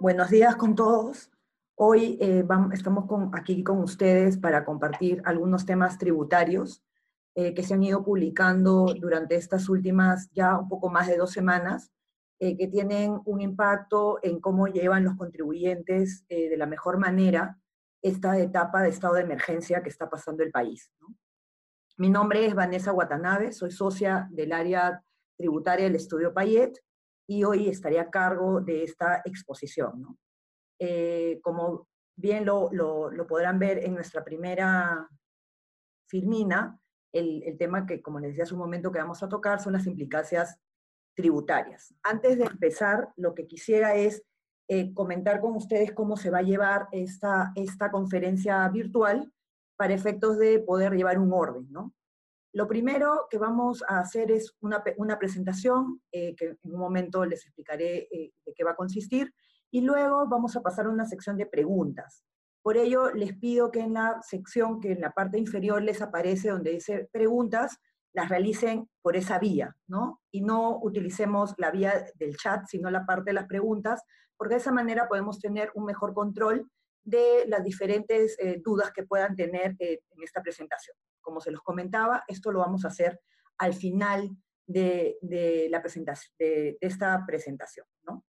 Buenos días con todos. Hoy eh, estamos aquí con ustedes para compartir algunos temas tributarios eh, que se han ido publicando durante estas últimas ya un poco más de dos semanas, eh, que tienen un impacto en cómo llevan los contribuyentes de la mejor manera esta etapa de estado de emergencia que está pasando el país. Mi nombre es Vanessa Watanabe, soy socia del área tributaria del Estudio Payet y hoy estaré a cargo de esta exposición. Eh, como bien lo, podrán ver en nuestra primera filmina, el, tema que, como les decía hace un momento, que vamos a tocar son las implicancias tributarias. Antes de empezar, lo que quisiera es eh, comentar con ustedes cómo se va a llevar esta, esta conferencia virtual para efectos de poder llevar un orden, ¿no? Lo primero que vamos a hacer es una, presentación, eh, que en un momento les explicaré eh, de qué va a consistir, y luego vamos a pasar a una sección de preguntas. Por ello, les pido que en la sección que en la parte inferior les aparece donde dice preguntas, las realicen por esa vía, ¿no? Y no utilicemos la vía del chat, sino la parte de las preguntas, porque de esa manera podemos tener un mejor control de las diferentes eh, dudas que puedan tener en esta presentación como se los comentaba, esto lo vamos a hacer al final de, la presentación, de, esta presentación, ¿no?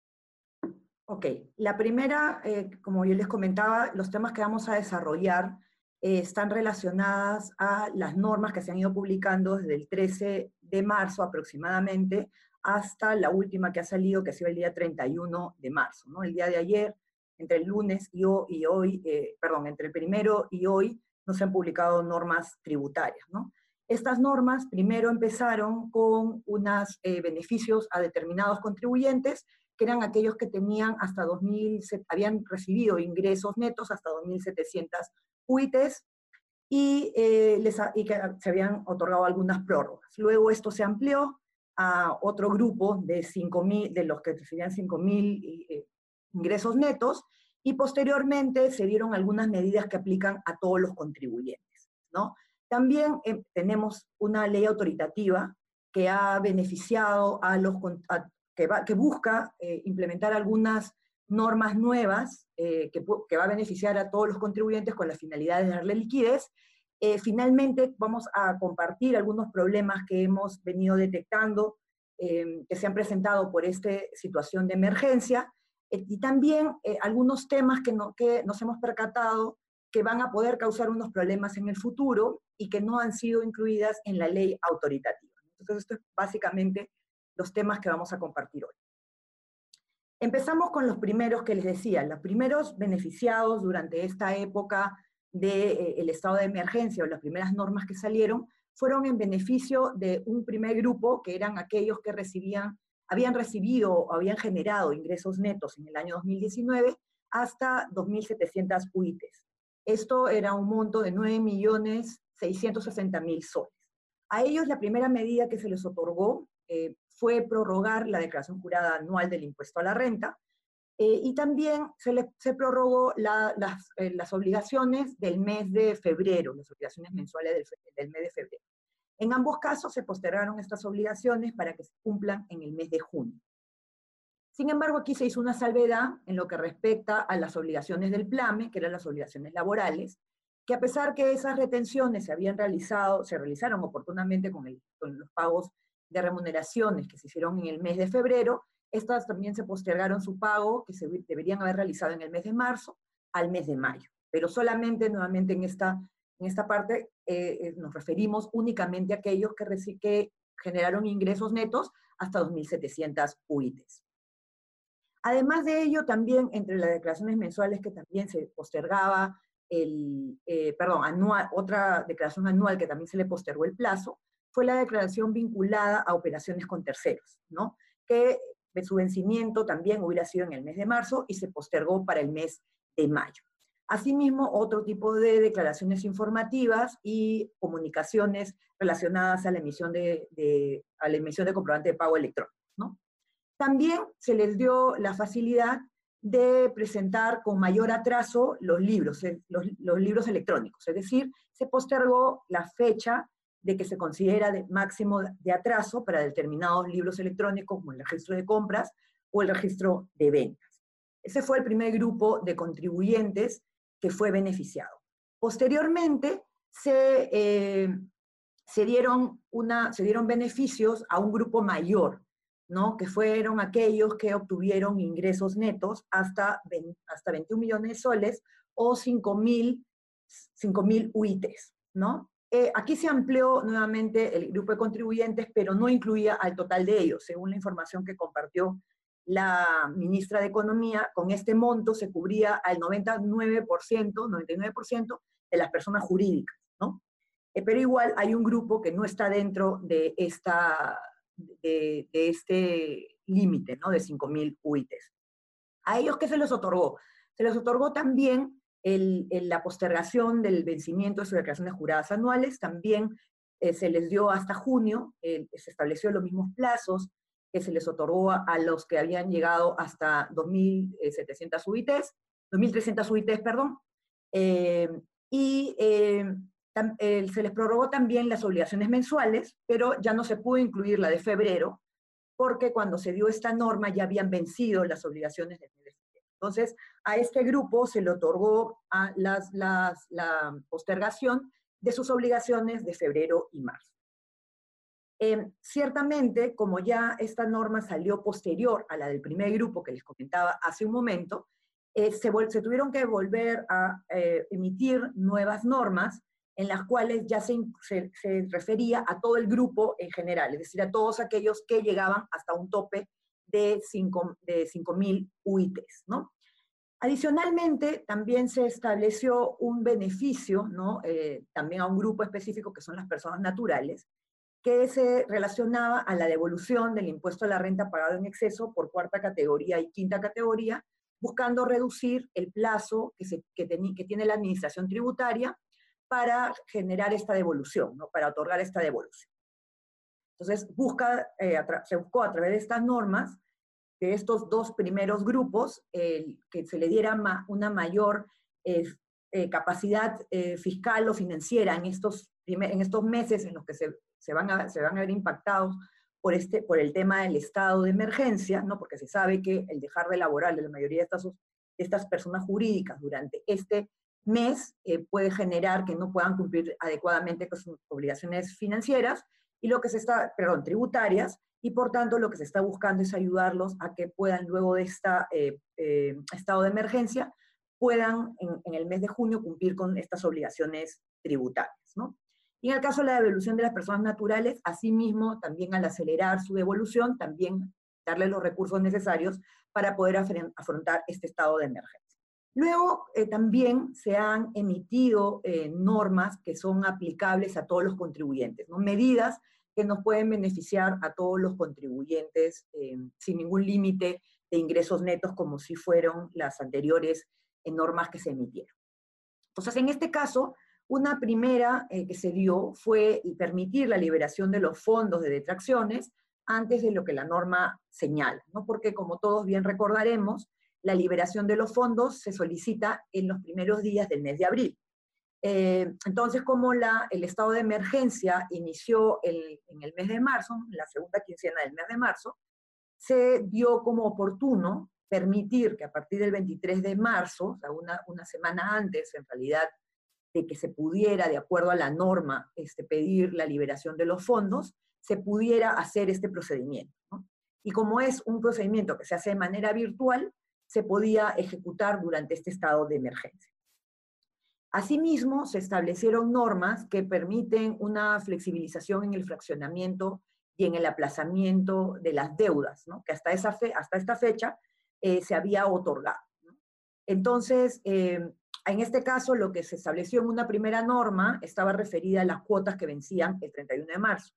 Ok, la primera, eh, como yo les comentaba, los temas que vamos a desarrollar eh, están relacionadas a las normas que se han ido publicando desde el 13 de marzo aproximadamente hasta la última que ha salido, que ha sido el día 31 de marzo, ¿no? El día de ayer, entre el lunes eh, perdón, entre el primero y hoy, no se han publicado normas tributarias. ¿no? Estas normas primero empezaron con unos eh, beneficios a determinados contribuyentes, que eran aquellos que tenían hasta 2000, habían recibido ingresos netos hasta 2.700 UITs y, eh, les, y que se habían otorgado algunas prórrogas. Luego esto se amplió a otro grupo de, 5.000, de los que recibían 5.000 eh, ingresos netos, y posteriormente se dieron algunas medidas que aplican a todos los contribuyentes. ¿no? También eh, tenemos una ley autoritativa que ha beneficiado a los, que, va, busca eh, implementar algunas normas nuevas eh, que, que, va a beneficiar a todos los contribuyentes con la finalidad de darle liquidez. finalmente vamos a compartir algunos problemas que hemos venido detectando que se han presentado por esta situación de emergencia eh, y también eh, algunos temas que, no, que nos hemos percatado que van a poder causar unos problemas en el futuro y que no han sido incluidas en la ley autoritativa. Entonces, esto es básicamente los temas que vamos a compartir hoy. Empezamos con los primeros que les decía, los primeros beneficiados durante esta época del de, eh, estado de emergencia o las primeras normas que salieron fueron en beneficio de un primer grupo que eran aquellos que recibían habían recibido o habían generado ingresos netos en el año 2019 hasta 2.700 UITs. Esto era un monto de 9.660.000 soles. A ellos la primera medida que se les otorgó eh, fue prorrogar la declaración jurada anual del impuesto a la renta eh, y también se, le, se prorrogó las, eh, las, obligaciones del mes de febrero, las obligaciones mensuales del, del mes de febrero. En ambos casos se postergaron estas obligaciones para que se cumplan en el mes de junio. Sin embargo, aquí se hizo una salvedad en lo que respecta a las obligaciones del PLAME, que eran las obligaciones laborales, que a pesar que esas retenciones se habían realizado, se realizaron oportunamente con, los pagos de remuneraciones que se hicieron en el mes de febrero, estas también se postergaron su pago, que se deberían haber realizado en el mes de marzo, al mes de mayo. Pero solamente, nuevamente en esta en esta parte eh, eh, nos referimos únicamente a aquellos que, generaron ingresos netos hasta 2.700 UITs. Además de ello, también entre las declaraciones mensuales que también se postergaba el, eh, perdón, anual, otra declaración anual que también se le postergó el plazo, fue la declaración vinculada a operaciones con terceros, ¿no? Que su vencimiento también hubiera sido en el mes de marzo y se postergó para el mes de mayo. Asimismo, otro tipo de declaraciones informativas y comunicaciones relacionadas a la emisión de, a la emisión de comprobante de pago electrónico. También se les dio la facilidad de presentar con mayor atraso los libros, eh, los, libros electrónicos, es decir, se postergó la fecha de que se considera de máximo de atraso para determinados libros electrónicos como el registro de compras o el registro de ventas. Ese fue el primer grupo de contribuyentes que fue beneficiado. Posteriormente, se, eh, se, dieron una, se dieron beneficios a un grupo mayor, ¿no? que fueron aquellos que obtuvieron ingresos netos hasta, hasta 21 millones de soles o 5 mil UITs. ¿no? Eh, aquí se amplió nuevamente el grupo de contribuyentes, pero no incluía al total de ellos, según la información que compartió la ministra de Economía, con este monto se cubría al 99%, 99% de las personas jurídicas, ¿no? Eh, pero igual hay un grupo que no está dentro de, esta, de, este límite, ¿no? De 5.000 UITs. ¿A ellos qué se les otorgó? Se les otorgó también la postergación del vencimiento de sus declaraciones juradas anuales, también eh, se les dio hasta junio, se estableció los mismos plazos, que se les otorgó a, los que habían llegado hasta 2.700 UITs, 2.300 UITs, perdón, eh, y eh, eh, se les prorrogó también las obligaciones mensuales, pero ya no se pudo incluir la de febrero, porque cuando se dio esta norma ya habían vencido las obligaciones de febrero. Entonces, a este grupo se le otorgó la postergación de sus obligaciones de febrero y marzo. Em, ciertamente, como ya esta norma salió posterior a la del primer grupo que les comentaba hace un momento, eh, se, tuvieron que volver a eh, emitir nuevas normas en las cuales ya se, refería a todo el grupo en general, es decir, a todos aquellos que llegaban hasta un tope de 5.000 de UITs, ¿no? Adicionalmente, también se estableció un beneficio, ¿no? Eh, también a un grupo específico que son las personas naturales, que se relacionaba a la devolución del impuesto a la renta pagado en exceso por cuarta categoría y quinta categoría, buscando reducir el plazo que, se, que, que tiene la administración tributaria para generar esta devolución, ¿no? para otorgar esta devolución. Entonces, busca, eh, se buscó a través de estas normas de estos dos primeros grupos que se le diera una mayor eh, eh, capacidad fiscal o financiera en estos, en estos meses en los que se se van a, se van a ver impactados por, este, por el tema del estado de emergencia, ¿no? porque se sabe que el dejar de laboral de la mayoría de estas, estas personas jurídicas durante este mes eh, puede generar que no puedan cumplir adecuadamente con sus obligaciones financieras y lo que se está, perdón, tributarias, y por tanto lo que se está buscando es ayudarlos a que puedan luego de este estado de emergencia, puedan en, en, el mes de junio cumplir con estas obligaciones tributarias, ¿no? Y en el caso de la devolución de las personas naturales, asimismo, también al acelerar su devolución, también darle los recursos necesarios para poder afrontar este estado de emergencia. Luego, eh, también se han emitido eh, normas que son aplicables a todos los contribuyentes, ¿no? medidas que nos pueden beneficiar a todos los contribuyentes eh, sin ningún límite de ingresos netos como si fueron las anteriores normas que se emitieron. Entonces, en este caso, una primera eh, que se dio fue permitir la liberación de los fondos de detracciones antes de lo que la norma señala, ¿no? porque como todos bien recordaremos, la liberación de los fondos se solicita en los primeros días del mes de abril. Eh, entonces, como la, el estado de emergencia inició en el mes de marzo, la segunda quincena del mes de marzo, se dio como oportuno permitir que a partir del 23 de marzo, o sea, una, una semana antes, en realidad de que se pudiera, de acuerdo a la norma, este, pedir la liberación de los fondos, se pudiera hacer este procedimiento. Y como es un procedimiento que se hace de manera virtual, se podía ejecutar durante este estado de emergencia. Asimismo, se establecieron normas que permiten una flexibilización en el fraccionamiento y en el aplazamiento de las deudas, que hasta, esa hasta esta fecha eh, se había otorgado. Entonces, eh, en este caso, lo que se estableció en una primera norma estaba referida a las cuotas que vencían el 31 de marzo.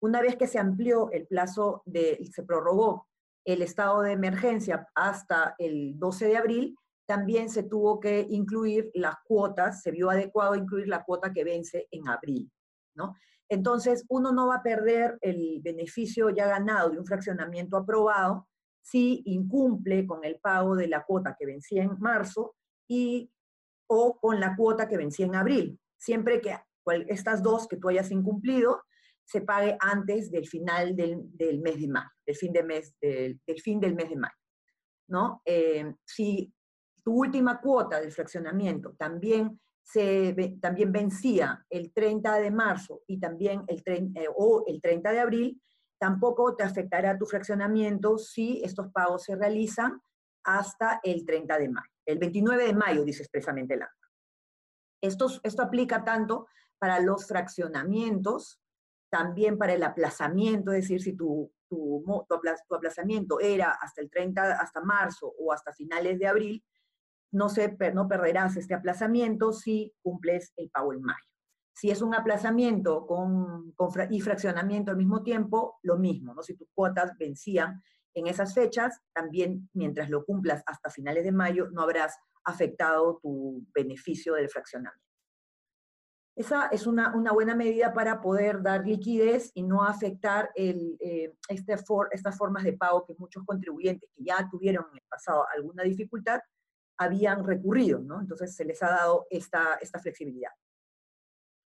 Una vez que se amplió el plazo, de, se prorrogó el estado de emergencia hasta el 12 de abril, también se tuvo que incluir las cuotas, se vio adecuado incluir la cuota que vence en abril, ¿no? Entonces, uno no va a perder el beneficio ya ganado de un fraccionamiento aprobado si incumple con el pago de la cuota que vencía en marzo y o con la cuota que vencía en abril, siempre que estas dos que tú hayas incumplido se pague antes del final del, mes de mayo, del fin, de mes, del, fin del mes de mayo. ¿no? Eh, si tu última cuota del fraccionamiento también, se, también vencía el 30 de marzo y también el, eh, o el 30 de abril, tampoco te afectará tu fraccionamiento si estos pagos se realizan hasta el 30 de mayo. El 29 de mayo, dice expresamente el acta. Esto, esto aplica tanto para los fraccionamientos, también para el aplazamiento, es decir, si tu, tu, tu, aplazamiento era hasta el 30, hasta marzo o hasta finales de abril, no, se, no perderás este aplazamiento si cumples el pago en mayo. Si es un aplazamiento con, con, y fraccionamiento al mismo tiempo, lo mismo, ¿no? Si tus cuotas vencían en esas fechas, también mientras lo cumplas hasta finales de mayo, no habrás afectado tu beneficio del fraccionamiento. Esa es una, una buena medida para poder dar liquidez y no afectar el, eh, este for, estas formas de pago que muchos contribuyentes que ya tuvieron en el pasado alguna dificultad habían recurrido, ¿no? Entonces se les ha dado esta, esta flexibilidad.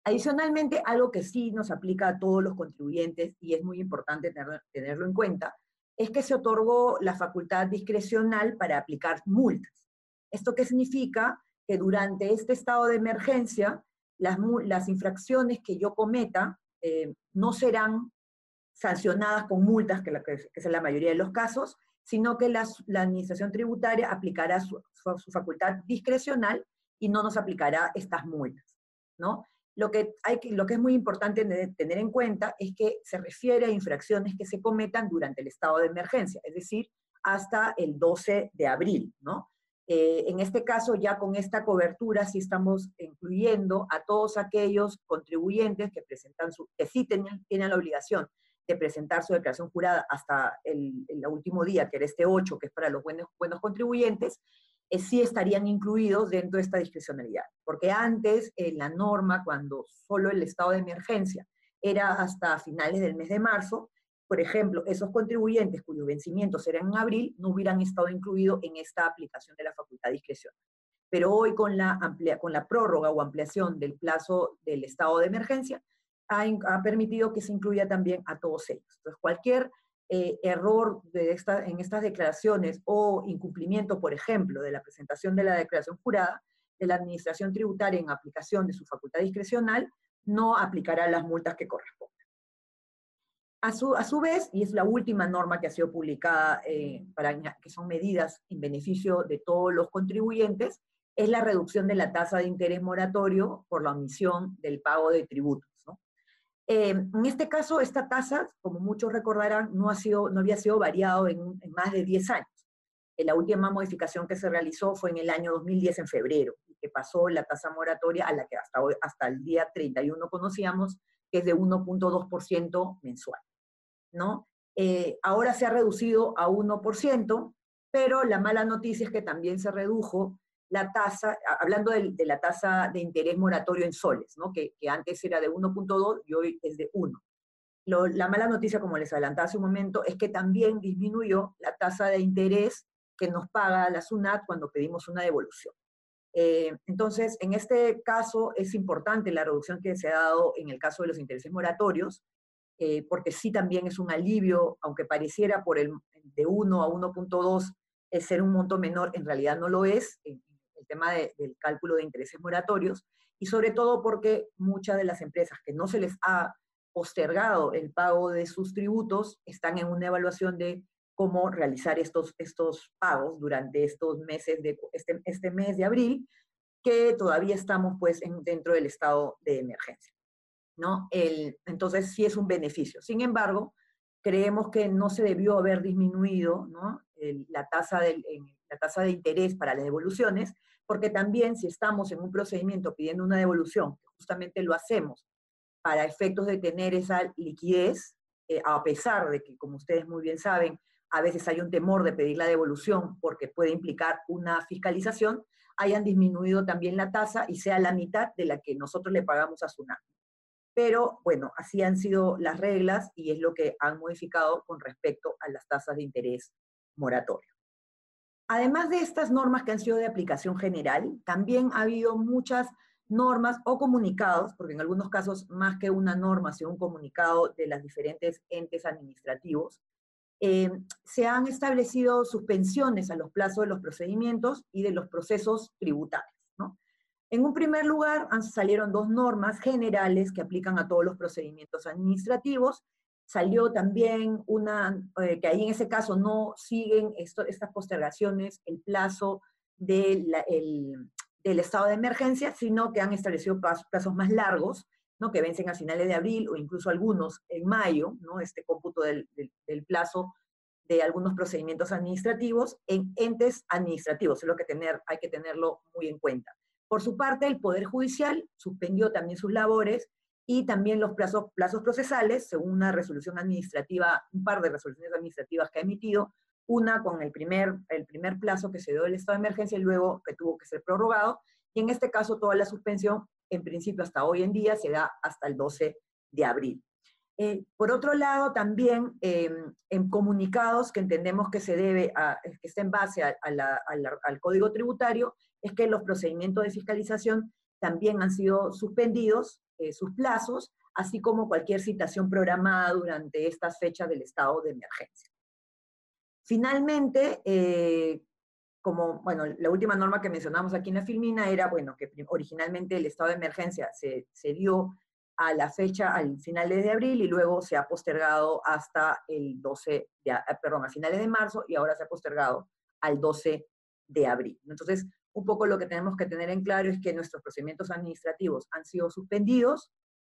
Adicionalmente, algo que sí nos aplica a todos los contribuyentes y es muy importante tenerlo en cuenta, es que se otorgó la facultad discrecional para aplicar multas. ¿Esto qué significa? Que durante este estado de emergencia, las, infracciones que yo cometa eh, no serán sancionadas con multas, que, es la mayoría de los casos, sino que la, la administración tributaria aplicará su, su, facultad discrecional y no nos aplicará estas multas, ¿no? Lo que, hay lo que es muy importante tener en cuenta es que se refiere a infracciones que se cometan durante el estado de emergencia, es decir, hasta el 12 de abril, ¿no? Eh, en este caso, ya con esta cobertura, sí estamos incluyendo a todos aquellos contribuyentes que, presentan su, que sí tienen, tienen la obligación de presentar su declaración jurada hasta el, el, último día, que era este 8, que es para los buenos, buenos contribuyentes, eh, sí estarían incluidos dentro de esta discrecionalidad. Porque antes, en la norma, cuando solo el estado de emergencia era hasta finales del mes de marzo, por ejemplo, esos contribuyentes cuyos vencimientos eran en abril no hubieran estado incluidos en esta aplicación de la facultad discrecional. Pero hoy con la, amplia, con la prórroga o ampliación del plazo del estado de emergencia, ha, ha permitido que se incluya también a todos ellos. Entonces, cualquier eh, error de esta, en estas declaraciones o incumplimiento, por ejemplo, de la presentación de la declaración jurada, de la Administración Tributaria en aplicación de su facultad discrecional, no aplicará las multas que correspondan. A su, a su vez, y es la última norma que ha sido publicada, eh, para, que son medidas en beneficio de todos los contribuyentes, es la reducción de la tasa de interés moratorio por la omisión del pago de tributos. Eh, en este caso, esta tasa, como muchos recordarán, no, ha sido, no había sido variado en, en más de 10 años. Eh, la última modificación que se realizó fue en el año 2010, en febrero, que pasó la tasa moratoria a la que hasta, hoy, hasta el día 31 conocíamos, que es de 1.2% mensual. ¿no? Eh, ahora se ha reducido a 1%, pero la mala noticia es que también se redujo la tasa, hablando de, la tasa de interés moratorio en soles, ¿no? que, que antes era de 1.2 y hoy es de 1. Lo, la mala noticia, como les adelantaba hace un momento, es que también disminuyó la tasa de interés que nos paga la SUNAT cuando pedimos una devolución. Eh, entonces, en este caso es importante la reducción que se ha dado en el caso de los intereses moratorios, eh, porque sí también es un alivio, aunque pareciera por el de 1 a 1.2 es ser un monto menor, en realidad no lo es, el tema de, del cálculo de intereses moratorios, y sobre todo porque muchas de las empresas que no se les ha postergado el pago de sus tributos están en una evaluación de cómo realizar estos, estos pagos durante estos meses de este, este mes de abril, que todavía estamos pues en, dentro del estado de emergencia. ¿no? El, entonces sí es un beneficio. Sin embargo, creemos que no se debió haber disminuido ¿no? la, tasa del, la tasa de interés para las devoluciones, porque también si estamos en un procedimiento pidiendo una devolución, justamente lo hacemos para efectos de tener esa liquidez, eh, a pesar de que, como ustedes muy bien saben, a veces hay un temor de pedir la devolución porque puede implicar una fiscalización, hayan disminuido también la tasa y sea la mitad de la que nosotros le pagamos a SUNAT. Pero bueno, así han sido las reglas y es lo que han modificado con respecto a las tasas de interés moratorio. Además de estas normas que han sido de aplicación general, también ha habido muchas normas o comunicados, porque en algunos casos más que una norma, sino un comunicado de los diferentes entes administrativos, eh, se han establecido suspensiones a los plazos de los procedimientos y de los procesos tributarios. En un primer lugar, salieron dos normas generales que aplican a todos los procedimientos administrativos. Salió también una, eh, que ahí en ese caso no siguen estas postergaciones el plazo del estado de emergencia, sino que han establecido plazos más largos, ¿no? que vencen a finales de abril o incluso algunos en mayo, ¿no? este cómputo del, plazo de algunos procedimientos administrativos en entes administrativos, es lo que tener, hay que tenerlo muy en cuenta. Por su parte, el Poder Judicial suspendió también sus labores y también los plazos, plazos procesales, según una resolución administrativa, un par de resoluciones administrativas que ha emitido, una con el primer, el primer plazo que se dio del estado de emergencia y luego que tuvo que ser prorrogado, y en este caso toda la suspensión en principio hasta hoy en día se da hasta el 12 de abril. Eh, por otro lado, también em, en comunicados que entendemos que se debe a, que está en base al Código Tributario, es que los procedimientos de fiscalización también han sido suspendidos, eh, sus plazos, así como cualquier citación programada durante estas fechas del estado de emergencia. Finalmente, eh, como, bueno, la última norma que mencionamos aquí en la Filmina era, bueno, que originalmente el estado de emergencia se, se dio a la fecha, al finales de abril, y luego se ha postergado hasta el 12, de, perdón, a finales de marzo, y ahora se ha postergado al 12 de abril. Entonces, un poco lo que tenemos que tener en claro es que nuestros procedimientos administrativos han sido suspendidos,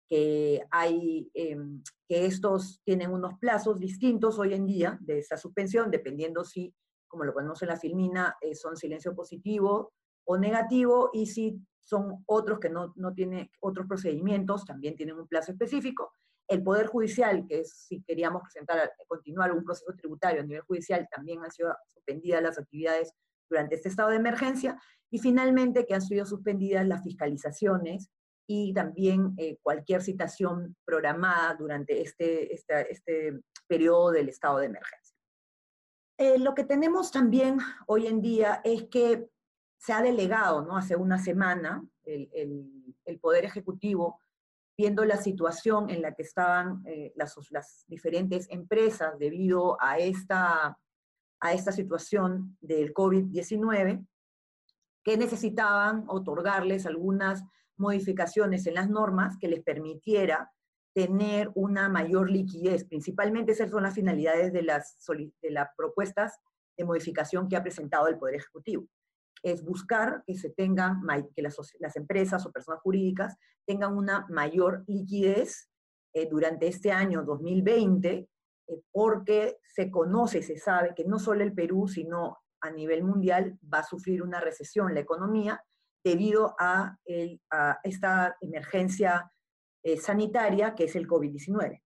que, hay, em, que estos tienen unos plazos distintos hoy en día de esta suspensión, dependiendo si como lo ponemos en la filmina, eh, son silencio positivo o negativo, y si son otros que no, no tienen otros procedimientos, también tienen un plazo específico. El Poder Judicial, que es si queríamos presentar, continuar un proceso tributario a nivel judicial, también han sido suspendidas las actividades durante este estado de emergencia. Y finalmente, que han sido suspendidas las fiscalizaciones y también eh, cualquier citación programada durante este, este, este periodo del estado de emergencia. Eh, lo que tenemos también hoy en día es que se ha delegado, ¿no? Hace una semana, el, Poder Ejecutivo, viendo la situación en la que estaban eh, las, las, diferentes empresas debido a esta, a esta situación del COVID-19, que necesitaban otorgarles algunas modificaciones en las normas que les permitiera tener una mayor liquidez. Principalmente esas son las finalidades de las, de las propuestas de modificación que ha presentado el Poder Ejecutivo. Es buscar que se tengan, que las, empresas o personas jurídicas tengan una mayor liquidez eh, durante este año 2020, eh, porque se conoce, se sabe que no solo el Perú, sino a nivel mundial va a sufrir una recesión la economía debido a, el, a esta emergencia eh, sanitaria, que es el COVID-19.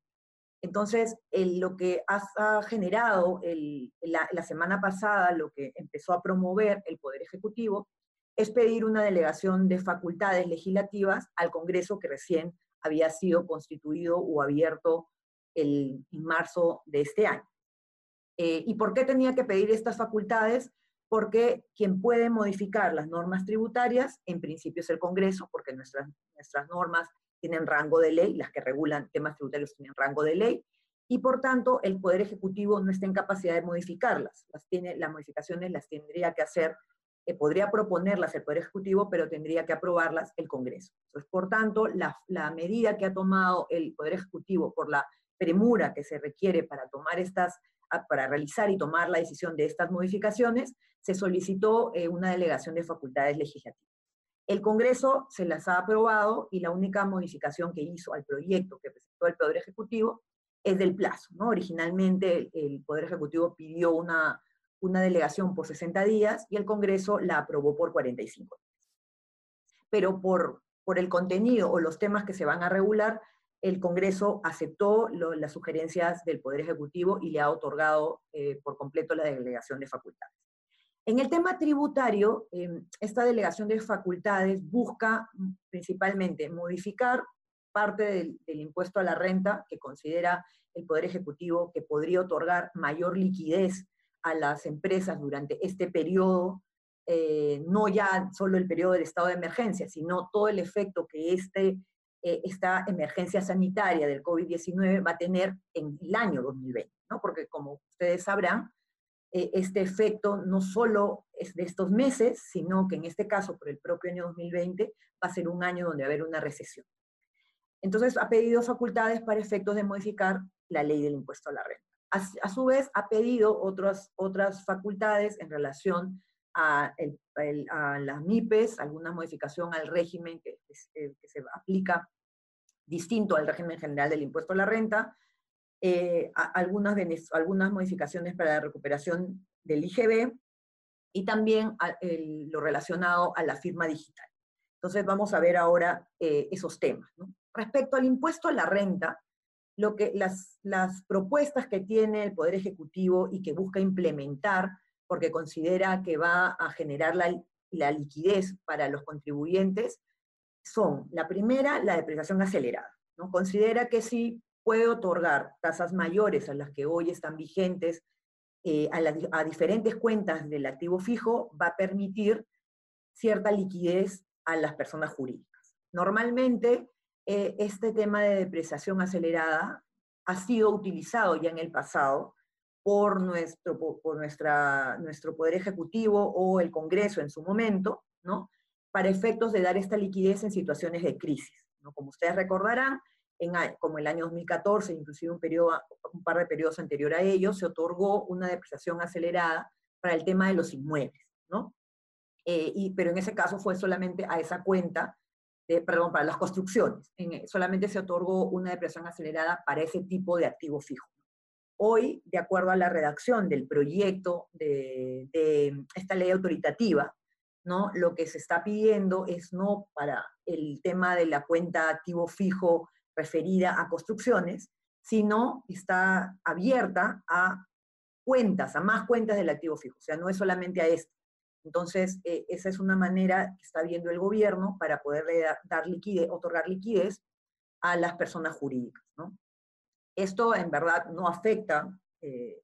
Entonces, lo que ha, generado la, semana pasada, lo que empezó a promover el Poder Ejecutivo, es pedir una delegación de facultades legislativas al Congreso que recién había sido constituido o abierto el, en marzo de este año. Eh, ¿Y por qué tenía que pedir estas facultades? Porque quien puede modificar las normas tributarias, en principio es el Congreso, porque nuestras, nuestras normas tienen rango de ley, las que regulan temas tributarios tienen rango de ley, y por tanto el Poder Ejecutivo no está en capacidad de modificarlas. Las, tiene, las modificaciones las tendría que hacer, eh, podría proponerlas el Poder Ejecutivo, pero tendría que aprobarlas el Congreso. Entonces, por tanto, la, la medida que ha tomado el Poder Ejecutivo por la premura que se requiere para tomar estas para realizar y tomar la decisión de estas modificaciones, se solicitó eh, una delegación de facultades legislativas. El Congreso se las ha aprobado y la única modificación que hizo al proyecto que presentó el Poder Ejecutivo es del plazo. ¿no? Originalmente el Poder Ejecutivo pidió una, una delegación por 60 días y el Congreso la aprobó por 45 días. Pero por, por el contenido o los temas que se van a regular, el Congreso aceptó las sugerencias del Poder Ejecutivo y le ha otorgado eh, por completo la delegación de facultades. En el tema tributario, em, esta delegación de facultades busca mm, principalmente modificar parte del, impuesto a la renta que considera el Poder Ejecutivo que podría otorgar mayor liquidez a las empresas durante este periodo, eh, no ya solo el periodo del estado de emergencia, sino todo el efecto que este, eh, esta emergencia sanitaria del COVID-19 va a tener en el año 2020, ¿no? Porque como ustedes sabrán, eh, este efecto no solo es de estos meses, sino que en este caso, por el propio año 2020, va a ser un año donde va a haber una recesión. Entonces, ha pedido facultades para efectos de modificar la ley del impuesto a la renta. A, su vez, ha pedido otras, otras facultades en relación a, las MIPES, alguna modificación al régimen que, eh, que, se aplica distinto al régimen general del impuesto a la renta, eh, algunas, algunas modificaciones para la recuperación del IGB y también lo relacionado a la firma digital. Entonces vamos a ver ahora eh, esos temas. Respecto al impuesto a la renta, lo que, las propuestas que tiene el Poder Ejecutivo y que busca implementar, porque considera que va a generar la, la liquidez para los contribuyentes, son, la primera, la depreciación acelerada. ¿no? Considera que si puede otorgar tasas mayores a las que hoy están vigentes eh, a, a, diferentes cuentas del activo fijo, va a permitir cierta liquidez a las personas jurídicas. Normalmente, eh, este tema de depreciación acelerada ha sido utilizado ya en el pasado por, nuestro, por nuestra, nuestro Poder Ejecutivo o el Congreso en su momento, ¿no? para efectos de dar esta liquidez en situaciones de crisis. ¿no? Como ustedes recordarán, en, como el año 2014, inclusive un, periodo, un par de periodos anterior a ello, se otorgó una depreciación acelerada para el tema de los inmuebles, ¿no? Eh, y, pero en ese caso fue solamente a esa cuenta perdón, para las construcciones. En, solamente se otorgó una depresión acelerada para ese tipo de activo fijo. Hoy, de acuerdo a la redacción del proyecto de, esta ley autoritativa, ¿no? lo que se está pidiendo es no para el tema de la cuenta activo fijo referida a construcciones, sino está abierta a cuentas, a más cuentas del activo fijo. O sea, no es solamente a esto. Entonces, eh, esa es una manera que está viendo el gobierno para poder dar liquidez, otorgar liquidez a las personas jurídicas. Esto en verdad no afecta eh,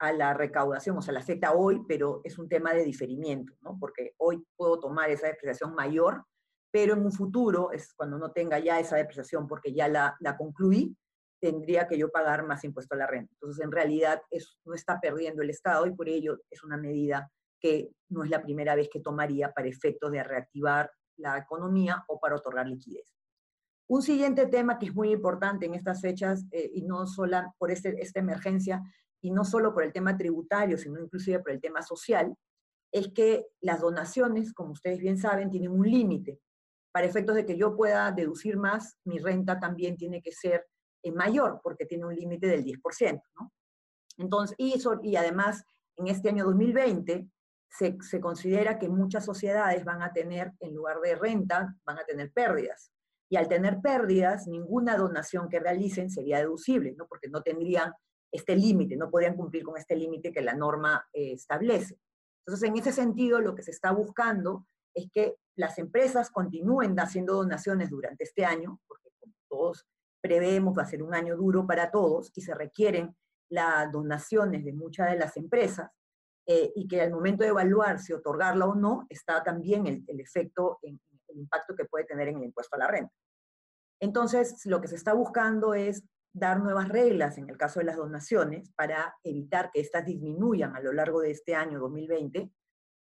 a la recaudación, o sea, le afecta hoy, pero es un tema de diferimiento, ¿no? porque hoy puedo tomar esa depreciación mayor, pero en un futuro, es cuando no tenga ya esa depreciación porque ya la, la concluí, tendría que yo pagar más impuesto a la renta. Entonces, en realidad, no está perdiendo el Estado y por ello es una medida que no es la primera vez que tomaría para efectos de reactivar la economía o para otorgar liquidez. Un siguiente tema que es muy importante en estas fechas, eh, y no solo por este, esta emergencia, y no solo por el tema tributario, sino inclusive por el tema social, es que las donaciones, como ustedes bien saben, tienen un límite. Para efectos de que yo pueda deducir más, mi renta también tiene que ser eh, mayor, porque tiene un límite del 10%. ¿no? Entonces, y, además, en este año 2020, se, considera que muchas sociedades van a tener, en lugar de renta, van a tener pérdidas. Y al tener pérdidas, ninguna donación que realicen sería deducible, ¿no? porque no tendrían este límite, no podrían cumplir con este límite que la norma eh, establece. Entonces, en ese sentido, lo que se está buscando es que las empresas continúen haciendo donaciones durante este año, porque como todos prevemos va a ser un año duro para todos y se requieren las donaciones de muchas de las empresas, eh, y que al momento de evaluar si otorgarla o no, está también el, efecto, el impacto que puede tener en el impuesto a la renta. Entonces, lo que se está buscando es dar nuevas reglas en el caso de las donaciones para evitar que éstas disminuyan a lo largo de este año 2020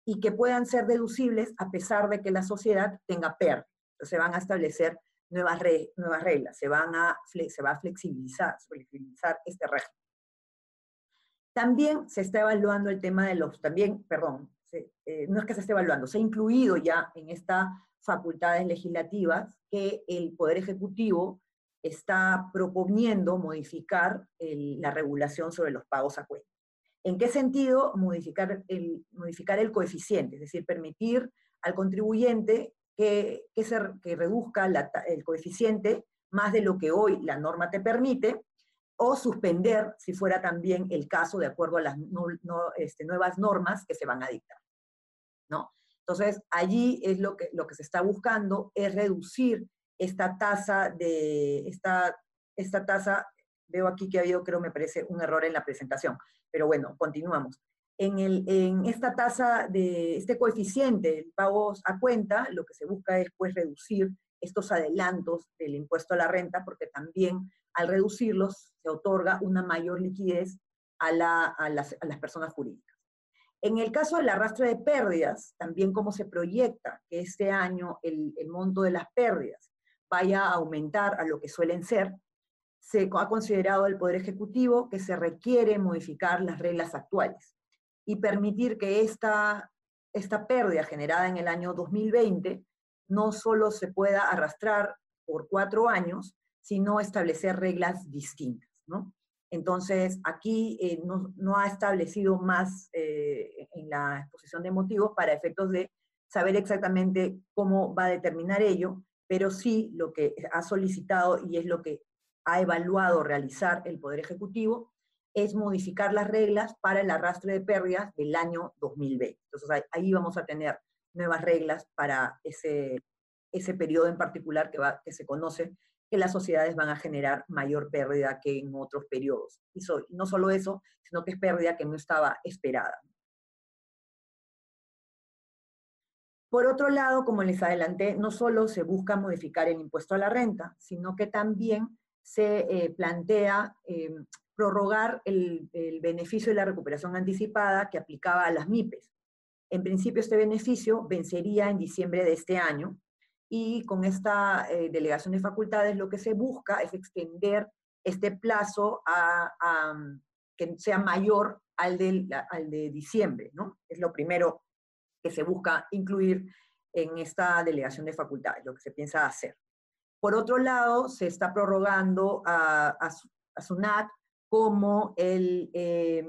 y que puedan ser deducibles a pesar de que la sociedad tenga pérdidas. Se van a establecer nuevas, nuevas reglas, se, van a, se va a flexibilizar, flexibilizar este régimen. También se está evaluando el tema de los, también, perdón, eh, no es que se esté evaluando, se ha incluido ya en estas facultades legislativas que el Poder Ejecutivo está proponiendo modificar la regulación sobre los pagos a cuenta. ¿En qué sentido modificar el, modificar el coeficiente? Es decir, permitir al contribuyente que, que, se, que reduzca el coeficiente más de lo que hoy la norma te permite, o suspender, si fuera también el caso, de acuerdo a las este, nuevas normas que se van a dictar. ¿no? Entonces, allí es lo que, lo que se está buscando, es reducir esta tasa de, esta, esta tasa, veo aquí que ha habido, creo, me parece, un error en la presentación, pero bueno, continuamos. En, el, en esta tasa de este coeficiente pagos a cuenta, lo que se busca es pues reducir estos adelantos del impuesto a la renta, porque también al reducirlos se otorga una mayor liquidez a, las, personas jurídicas. En el caso del arrastre de pérdidas, también como se proyecta que este año el, el monto de las pérdidas vaya a aumentar a lo que suelen ser, se ha considerado el Poder Ejecutivo que se requiere modificar las reglas actuales y permitir que esta, esta pérdida generada en el año 2020 no solo se pueda arrastrar por cuatro años, sino establecer reglas distintas. ¿no? Entonces, aquí eh, no, ha establecido más eh, en la exposición de motivos para efectos de saber exactamente cómo va a determinar ello, pero sí lo que ha solicitado y es lo que ha evaluado realizar el Poder Ejecutivo es modificar las reglas para el arrastre de pérdidas del año 2020. Entonces ahí vamos a tener nuevas reglas para ese, ese periodo en particular que, se conoce que las sociedades van a generar mayor pérdida que en otros periodos. Y no solo eso, sino que es pérdida que no estaba esperada. Por otro lado, como les adelanté, no solo se busca modificar el impuesto a la renta, sino que también se eh, plantea eh, prorrogar el, beneficio de la recuperación anticipada que aplicaba a las MIPES. En principio, este beneficio vencería en diciembre de este año y con esta eh, delegación de facultades lo que se busca es extender este plazo a, que sea mayor al, al de diciembre, ¿no? Es lo primero que se busca incluir en esta delegación de facultades, lo que se piensa hacer. Por otro lado, se está prorrogando a, a, SUNAT como el, eh,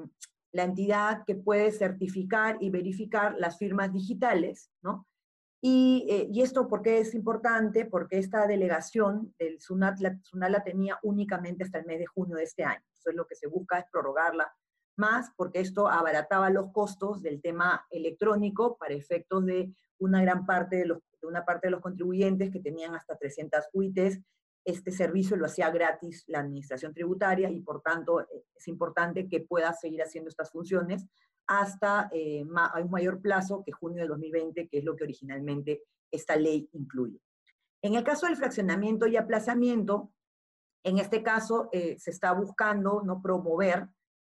la entidad que puede certificar y verificar las firmas digitales, ¿no? Y, eh, y, esto, ¿por qué es importante? Porque esta delegación del SUNAT la, tenía únicamente hasta el mes de junio de este año. Entonces, lo que se busca es prorrogarla más, porque esto abarataba los costos del tema electrónico para efectos de una gran parte de los una parte de los contribuyentes que tenían hasta 300 UITs, este servicio lo hacía gratis la administración tributaria y por tanto eh, es importante que pueda seguir haciendo estas funciones hasta eh, un mayor plazo que junio de 2020, que es lo que originalmente esta ley incluye. En el caso del fraccionamiento y aplazamiento, en este caso eh, se está buscando no promover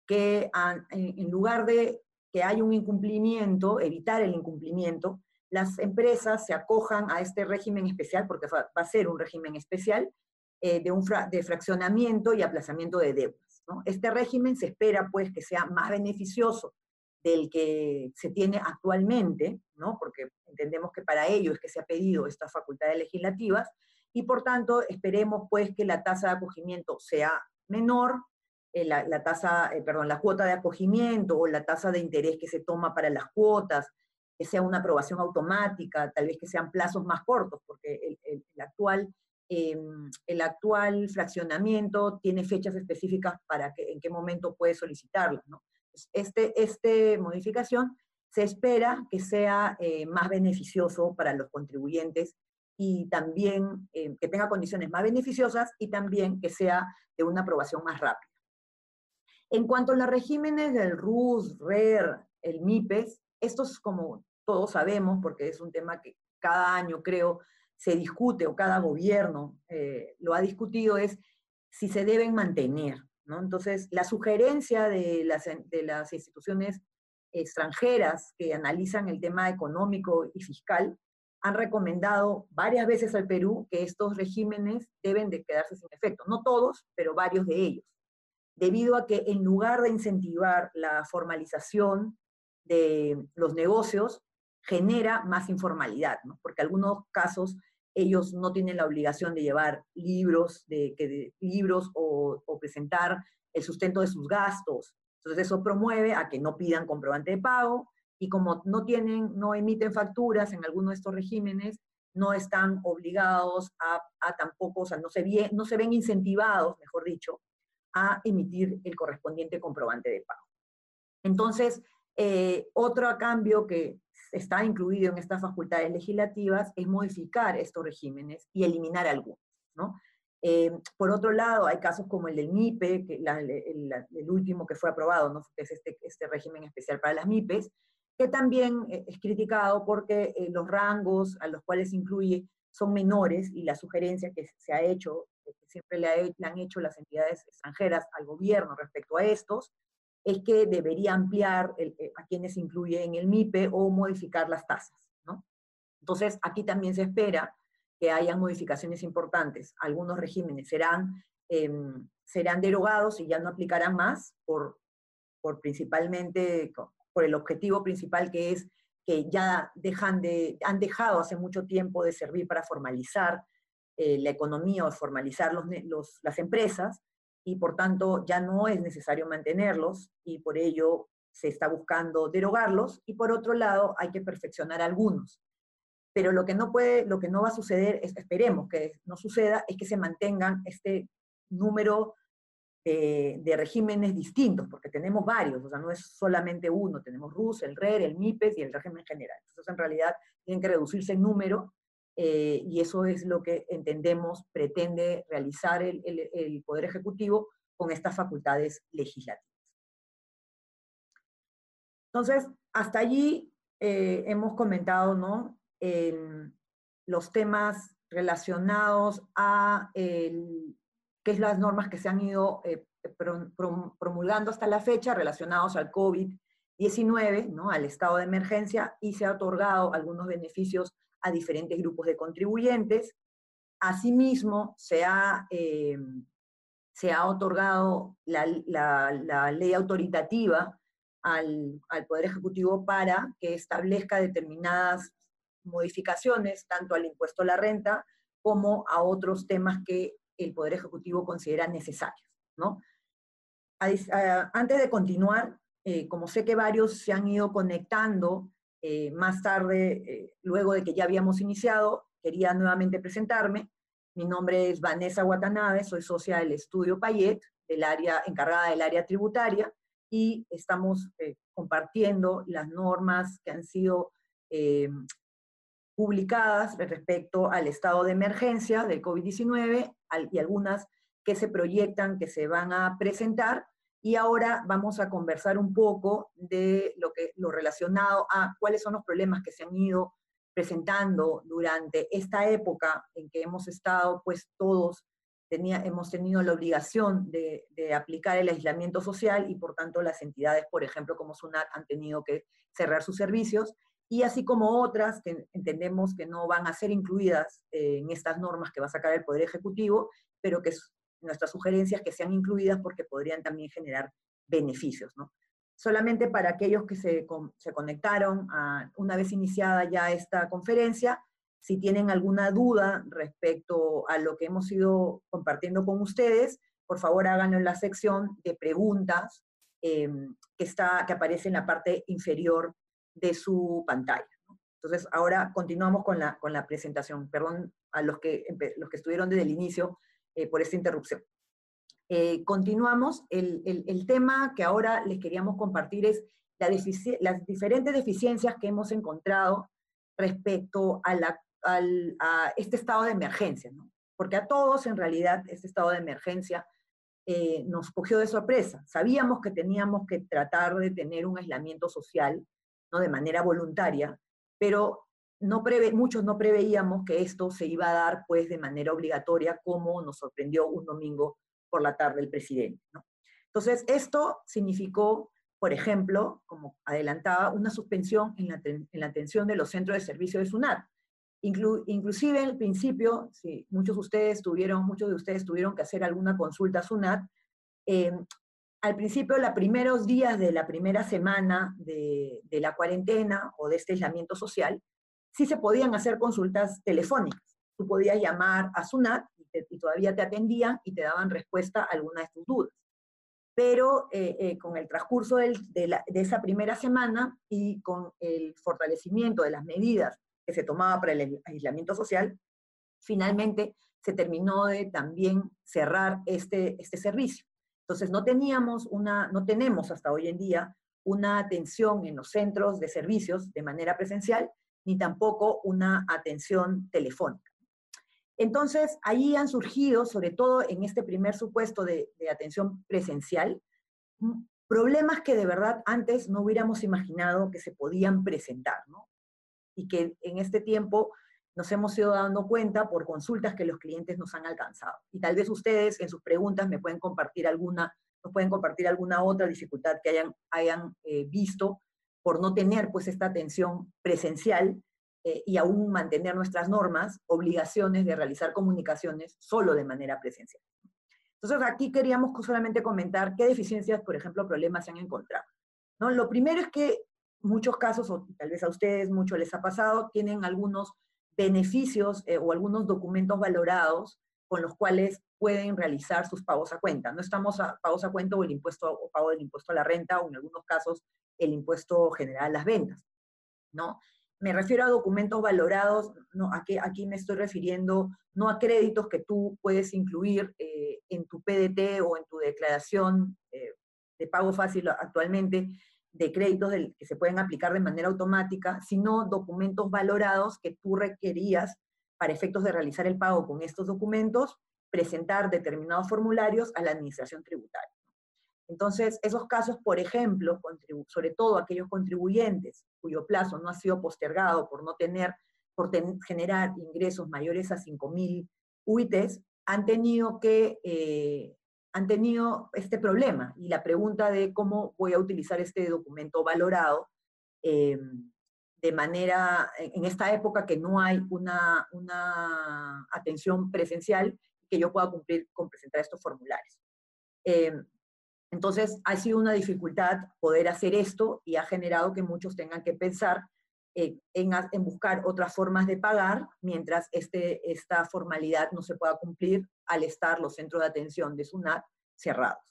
que en lugar de que haya un incumplimiento, evitar el incumplimiento, las empresas se acojan a este régimen especial, porque va a ser un régimen especial, eh, de, un de fraccionamiento y aplazamiento de deudas. Este régimen se espera pues que sea más beneficioso del que se tiene actualmente, ¿no? porque entendemos que para ello es que se ha pedido estas facultades legislativas, y por tanto esperemos pues que la tasa de acogimiento sea menor, eh, la, tasa, eh, perdón, la cuota de acogimiento o la tasa de interés que se toma para las cuotas, que sea una aprobación automática, tal vez que sean plazos más cortos, porque el, actual, em, el actual fraccionamiento tiene fechas específicas para que, en qué momento puede solicitarlo. ¿no? Este, este modificación se espera que sea eh, más beneficioso para los contribuyentes y también eh, que tenga condiciones más beneficiosas y también que sea de una aprobación más rápida. En cuanto a los regímenes del RUS, RER, el MIPES, estos como todos sabemos, porque es un tema que cada año creo se discute o cada gobierno eh, lo ha discutido, es si se deben mantener. Entonces, la sugerencia de las, instituciones extranjeras que analizan el tema económico y fiscal han recomendado varias veces al Perú que estos regímenes deben de quedarse sin efecto. No todos, pero varios de ellos. Debido a que en lugar de incentivar la formalización de los negocios, genera más informalidad, porque algunos casos ellos no tienen la obligación de llevar libros, de, libros o, presentar el sustento de sus gastos. Entonces eso promueve a que no pidan comprobante de pago y como no tienen, no emiten facturas en alguno de estos regímenes, no están obligados a, tampoco, o sea, no se, no se ven incentivados, mejor dicho, a emitir el correspondiente comprobante de pago. Entonces, eh, otro cambio que está incluido en estas facultades legislativas es modificar estos regímenes y eliminar algunos. ¿no? Eh, por otro lado, hay casos como el del MIPE, que el, último que fue aprobado, ¿no? que es este, este, régimen especial para las MIPES, que también eh, es criticado porque eh, los rangos a los cuales incluye son menores y la sugerencia que se ha hecho, que siempre le, han hecho las entidades extranjeras al gobierno respecto a estos, es que debería ampliar eh, a quienes incluye en el MIPE o modificar las tasas. ¿no? Entonces, aquí también se espera que hayan modificaciones importantes. Algunos regímenes serán, em, serán derogados y ya no aplicarán más por, por principalmente, por el objetivo principal que es que ya dejan de, han dejado hace mucho tiempo de servir para formalizar eh, la economía o formalizar los, las empresas, y por tanto ya no es necesario mantenerlos, y por ello se está buscando derogarlos, y por otro lado hay que perfeccionar algunos. Pero lo que no puede, lo que no va a suceder, es, esperemos que no suceda, es que se mantengan este número de, regímenes distintos, porque tenemos varios, o sea, no es solamente uno, tenemos RUS, el RER, el MIPES y el régimen general. Entonces, en realidad, tienen que reducirse en número eh, y eso es lo que entendemos pretende realizar el, Poder Ejecutivo con estas facultades legislativas. Entonces, hasta allí eh, hemos comentado ¿no? los temas relacionados a el, que es las normas que se han ido eh, promulgando hasta la fecha relacionados al COVID-19, ¿no? al estado de emergencia, y se ha otorgado algunos beneficios a diferentes grupos de contribuyentes. Asimismo, se ha, eh, se ha otorgado la, la, ley autoritativa al, al Poder Ejecutivo para que establezca determinadas modificaciones, tanto al impuesto a la renta como a otros temas que el Poder Ejecutivo considera necesarios. ¿no? Antes de continuar, eh, como sé que varios se han ido conectando eh, más tarde, eh, luego de que ya habíamos iniciado, quería nuevamente presentarme. Mi nombre es Vanessa Watanabe, soy socia del estudio Payet, del área, encargada del área tributaria, y estamos compartiendo las normas que han sido publicadas respecto al estado de emergencia del COVID-19 y algunas que se proyectan, que se van a presentar. Y ahora vamos a conversar un poco de lo, que, lo relacionado a cuáles son los problemas que se han ido presentando durante esta época en que hemos estado, pues todos tenía, hemos tenido la obligación de, de, aplicar el aislamiento social y por tanto las entidades, por ejemplo, como SUNAT, han tenido que cerrar sus servicios. Y así como otras que entendemos que no van a ser incluidas eh, en estas normas que va a sacar el Poder Ejecutivo, pero que nuestras sugerencias que sean incluidas porque podrían también generar beneficios. ¿no? Solamente para aquellos que se, se conectaron una vez iniciada ya esta conferencia, si tienen alguna duda respecto a lo que hemos ido compartiendo con ustedes, por favor háganlo en la sección de preguntas em, que, está, que aparece en la parte inferior de su pantalla. Entonces, ahora continuamos con la, con la presentación. Perdón a los que, los que estuvieron desde el inicio eh, por esta interrupción. Eh, continuamos. El, el, tema que ahora les queríamos compartir es la las diferentes deficiencias que hemos encontrado respecto a, la, a este estado de emergencia. ¿no? Porque a todos, en realidad, este estado de emergencia eh, nos cogió de sorpresa. Sabíamos que teníamos que tratar de tener un aislamiento social ¿no? de manera voluntaria, pero no preve, muchos no preveíamos que esto se iba a dar pues de manera obligatoria, como nos sorprendió un domingo por la tarde el presidente. Entonces, esto significó, por ejemplo, como adelantaba, una suspensión en la, en la atención de los centros de servicio de SUNAT. inclusive en el principio, si muchos de ustedes tuvieron, muchos de ustedes tuvieron que hacer alguna consulta a SUNAT, eh, al principio, los primeros días de la primera semana de, la cuarentena o de este aislamiento social, sí se podían hacer consultas telefónicas. Tú podías llamar a SUNAT y, todavía te atendían y te daban respuesta a alguna de tus dudas. Pero eh, eh, con el transcurso de, esa primera semana y con el fortalecimiento de las medidas que se tomaba para el aislamiento social, finalmente se terminó de también cerrar este, este servicio. Entonces, no teníamos una, no tenemos hasta hoy en día una atención en los centros de servicios de manera presencial, ni tampoco una atención telefónica. Entonces, ahí han surgido, sobre todo en este primer supuesto de, atención presencial, problemas que de verdad antes no hubiéramos imaginado que se podían presentar, ¿no? Y que en este tiempo nos hemos ido dando cuenta por consultas que los clientes nos han alcanzado. Y tal vez ustedes en sus preguntas me pueden compartir alguna, nos pueden compartir alguna otra dificultad que hayan, hayan eh, visto por no tener pues esta atención presencial eh, y aún mantener nuestras normas, obligaciones de realizar comunicaciones solo de manera presencial. Entonces aquí queríamos solamente comentar qué deficiencias, por ejemplo, problemas se han encontrado. ¿no? Lo primero es que muchos casos, o tal vez a ustedes mucho les ha pasado, tienen algunos beneficios eh, o algunos documentos valorados con los cuales pueden realizar sus pagos a cuenta. No estamos a pagos a cuenta o el impuesto o pago del impuesto a la renta o en algunos casos el impuesto general a las ventas, ¿no? Me refiero a documentos valorados, no, aquí, aquí me estoy refiriendo no a créditos que tú puedes incluir eh, en tu PDT o en tu declaración eh, de pago fácil actualmente, de créditos que se pueden aplicar de manera automática, sino documentos valorados que tú requerías para efectos de realizar el pago con estos documentos, presentar determinados formularios a la administración tributaria. Entonces, esos casos, por ejemplo, sobre todo aquellos contribuyentes cuyo plazo no ha sido postergado por no tener, por generar ingresos mayores a 5.000 UITs, han tenido que eh, han tenido este problema y la pregunta de cómo voy a utilizar este documento valorado eh, de manera, en esta época que no hay una, una, atención presencial, que yo pueda cumplir con presentar estos formularios. Eh, entonces, ha sido una dificultad poder hacer esto y ha generado que muchos tengan que pensar eh, en, buscar otras formas de pagar mientras este, esta formalidad no se pueda cumplir al estar los centros de atención de SUNAT cerrados.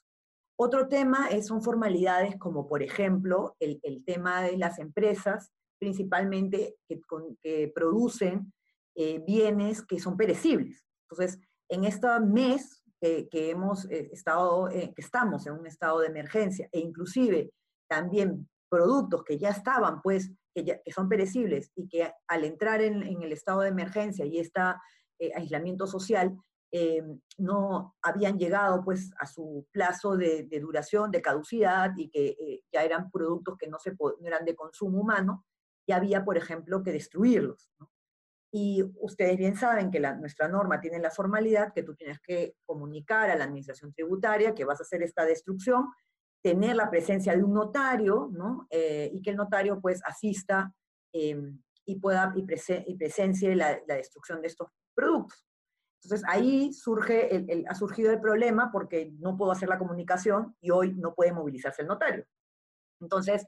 Otro tema es, son formalidades como, por ejemplo, el, tema de las empresas, principalmente que, que producen eh, bienes que son perecibles. Entonces, en este mes que, hemos eh, estado, que estamos en un estado de emergencia, e inclusive también productos que ya estaban, pues, que, ya, son perecibles y que al entrar en, el estado de emergencia y este aislamiento social, eh, no habían llegado pues a su plazo de, duración, de caducidad y que eh, ya eran productos que no, se, eran de consumo humano, y había, por ejemplo, que destruirlos. Y ustedes bien saben que la, nuestra norma tiene la formalidad que tú tienes que comunicar a la administración tributaria que vas a hacer esta destrucción, tener la presencia de un notario, ¿no? Eh, y que el notario pues asista em, y pueda y, presencie la, la destrucción de estos productos. Entonces ahí surge el, ha surgido el problema porque no puedo hacer la comunicación y hoy no puede movilizarse el notario. Entonces,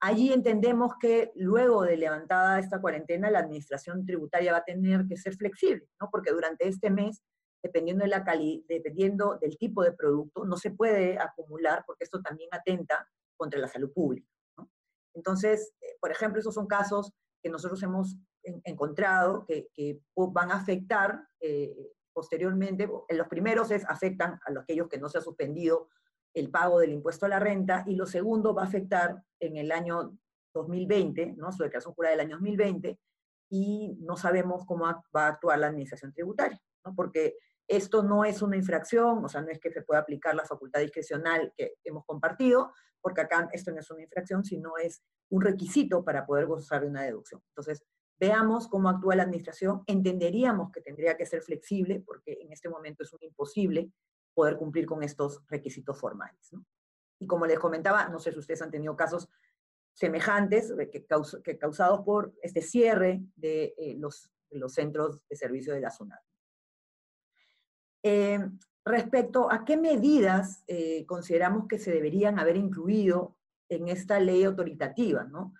allí entendemos que luego de levantada esta cuarentena, la administración tributaria va a tener que ser flexible, ¿no? porque durante este mes, dependiendo, de la dependiendo del tipo de producto, no se puede acumular porque esto también atenta contra la salud pública. Entonces, eh, por ejemplo, esos son casos que nosotros hemos encontrado que, van a afectar eh, posteriormente, los primeros es, afectan a los, aquellos que no se ha suspendido el pago del impuesto a la renta, y lo segundo va a afectar en el año 2020, ¿no? su declaración jurada del año 2020, y no sabemos cómo va a actuar la administración tributaria, ¿no? porque esto no es una infracción, o sea, no es que se pueda aplicar la facultad discrecional que hemos compartido, porque acá esto no es una infracción, sino es un requisito para poder gozar de una deducción. Entonces, veamos cómo actúa la administración, entenderíamos que tendría que ser flexible, porque en este momento es un imposible poder cumplir con estos requisitos formales. Y como les comentaba, no sé si ustedes han tenido casos semejantes que, causados por este cierre de, eh, los, centros de servicio de la zona. Eh, respecto a qué medidas eh, consideramos que se deberían haber incluido en esta ley autoritativa, ¿no?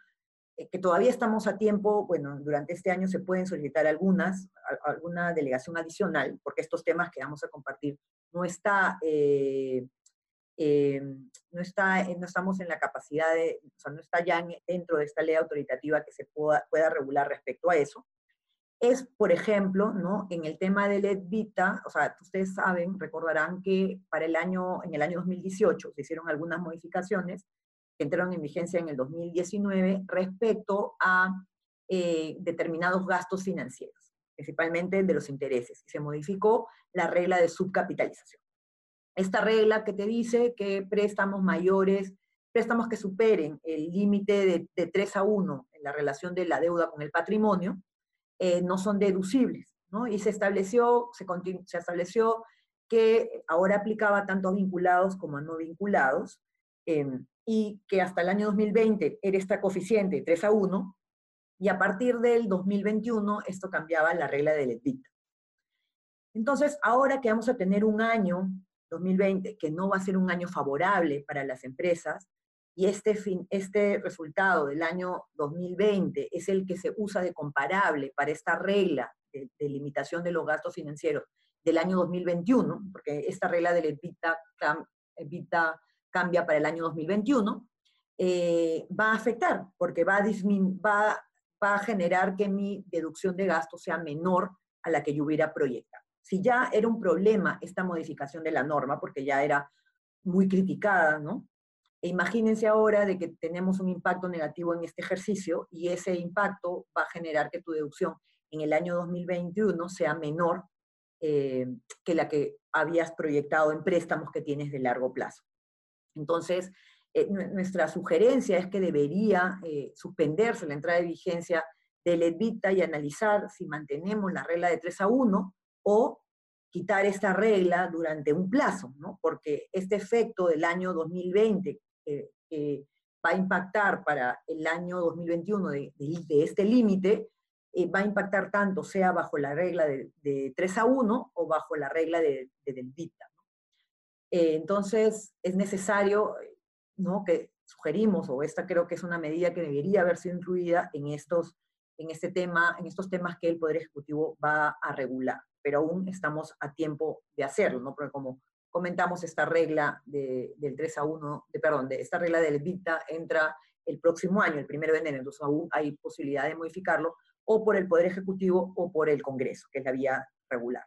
Eh, que todavía estamos a tiempo, bueno, durante este año se pueden solicitar algunas, alguna delegación adicional, porque estos temas que vamos a compartir no está, eh, eh, no está, no estamos en la capacidad de, o sea, no está ya dentro de esta ley autoritativa que se pueda, pueda regular respecto a eso. Es, por ejemplo, ¿no? en el tema del EDVITA, o sea, ustedes saben, recordarán que para el año, en el año 2018 se hicieron algunas modificaciones que entraron en vigencia en el 2019 respecto a eh, determinados gastos financieros, principalmente de los intereses. Se modificó la regla de subcapitalización. Esta regla que te dice que préstamos mayores, préstamos que superen el límite de, de 3 a 1 en la relación de la deuda con el patrimonio, eh, no son deducibles, ¿no? Y se estableció, se, se estableció que ahora aplicaba tanto a vinculados como a no vinculados, em, y que hasta el año 2020 era esta coeficiente 3 a 1, y a partir del 2021 esto cambiaba la regla del EBITDA. Entonces, ahora que vamos a tener un año, 2020, que no va a ser un año favorable para las empresas, y este, fin, este resultado del año 2020 es el que se usa de comparable para esta regla de, limitación de los gastos financieros del año 2021, porque esta regla del EBITDA, cambia para el año 2021, eh, va a afectar, porque va a, va, va a generar que mi deducción de gastos sea menor a la que yo hubiera proyectado. Si ya era un problema esta modificación de la norma, porque ya era muy criticada, ¿no? E imagínense ahora de que tenemos un impacto negativo en este ejercicio y ese impacto va a generar que tu deducción en el año 2021 sea menor eh, que la que habías proyectado en préstamos que tienes de largo plazo. Entonces, eh, nuestra sugerencia es que debería eh, suspenderse la entrada de vigencia del EBITDA y analizar si mantenemos la regla de 3 a 1 o quitar esta regla durante un plazo, ¿no? Porque este efecto del año 2020 que va a impactar para el año 2021 de, este límite, eh, va a impactar tanto sea bajo la regla de, 3 a 1 o bajo la regla de, del DITA. Eh, entonces, es necesario, ¿no? Que sugerimos, o esta creo que es una medida que debería haber sido incluida en estos, en este tema, en estos temas que el Poder Ejecutivo va a regular pero aún estamos a tiempo de hacerlo, ¿no? Porque como comentamos, esta regla del 3 a 1, de, perdón, de esta regla del EBITDA entra el próximo año, el primero de enero, entonces aún hay posibilidad de modificarlo o por el Poder Ejecutivo o por el Congreso, que es la vía regular,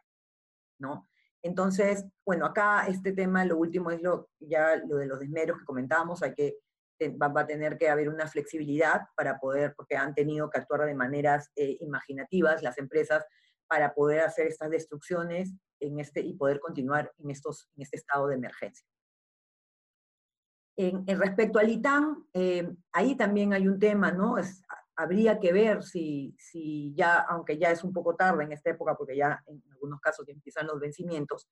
¿no? Entonces, bueno, acá este tema, lo último es lo, ya lo de los desmeros que comentábamos, hay que, va, a tener que haber una flexibilidad para poder, porque han tenido que actuar de maneras eh, imaginativas las empresas para poder hacer estas destrucciones en este, y poder continuar en, estos, en este estado de emergencia. En, respecto al ITAM, eh, ahí también hay un tema, ¿no? Habría que ver si, si ya, aunque ya es un poco tarde en esta época, porque ya en algunos casos empiezan los vencimientos,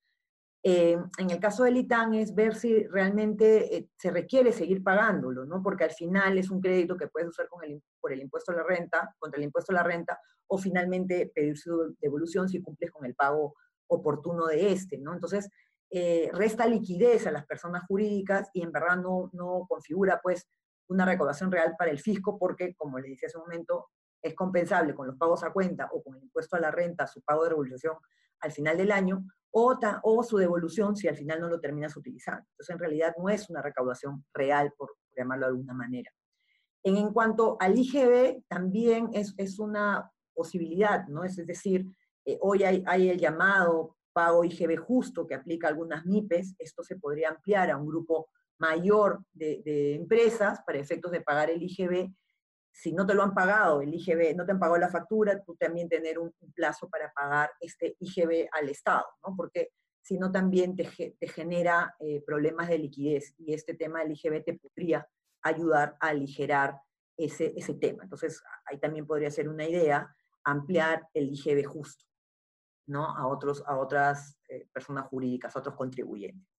eh, en el caso del ITAN es ver si realmente eh, se requiere seguir pagándolo, ¿no? Porque al final es un crédito que puedes usar con el, por el impuesto a la renta, contra el impuesto a la renta, o finalmente pedir su devolución si cumples con el pago oportuno de este, ¿no? Entonces, eh, resta liquidez a las personas jurídicas y en verdad no, no configura, pues, una recaudación real para el fisco porque, como le decía hace un momento, es compensable con los pagos a cuenta o con el impuesto a la renta, su pago de revolución al final del año, o, o su devolución si al final no lo terminas utilizando. Entonces, en realidad no es una recaudación real, por, llamarlo de alguna manera. En, cuanto al IGB, también es, es una posibilidad, ¿no? Es, decir, eh, hoy hay, hay, el llamado pago IGB justo que aplica algunas MIPES, esto se podría ampliar a un grupo mayor de, empresas para efectos de pagar el IGB si no te lo han pagado, el IGB, no te han pagado la factura, tú también tener un, plazo para pagar este IGB al Estado, ¿no? Porque si no también te, te genera eh, problemas de liquidez y este tema del IGB te podría ayudar a aligerar ese, ese tema. Entonces, ahí también podría ser una idea ampliar el IGB justo, ¿no? A, otros, a otras eh, personas jurídicas, a otros contribuyentes.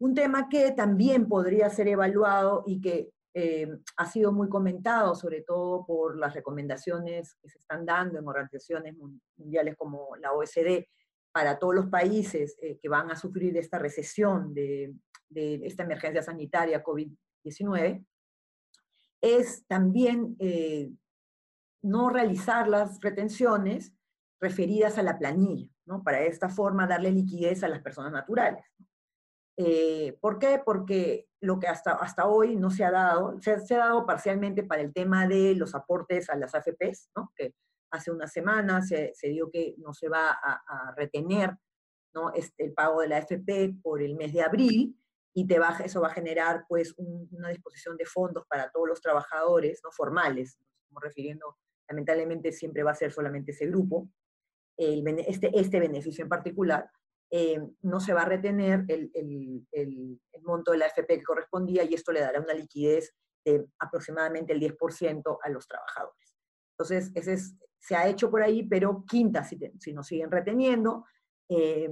Un tema que también podría ser evaluado y que eh, ha sido muy comentado, sobre todo por las recomendaciones que se están dando en organizaciones mundiales como la OSD para todos los países eh, que van a sufrir esta recesión de, esta emergencia sanitaria COVID-19, es también eh, no realizar las retenciones referidas a la planilla, ¿no? para de esta forma darle liquidez a las personas naturales. Eh, ¿Por qué? Porque lo que hasta, hasta hoy no se ha dado, se, ha dado parcialmente para el tema de los aportes a las AFPs, ¿no? que hace una semana se, se dio que no se va a, retener ¿no? este, el pago de la AFP por el mes de abril, y te va, eso va a generar pues una disposición de fondos para todos los trabajadores no formales, estamos refiriendo, lamentablemente siempre va a ser solamente ese grupo, el, este, este beneficio en particular, eh, no se va a retener el, monto de la AFP que correspondía y esto le dará una liquidez de aproximadamente el 10% a los trabajadores. Entonces, ese es se ha hecho por ahí, pero quinta si, si nos siguen reteniendo, eh,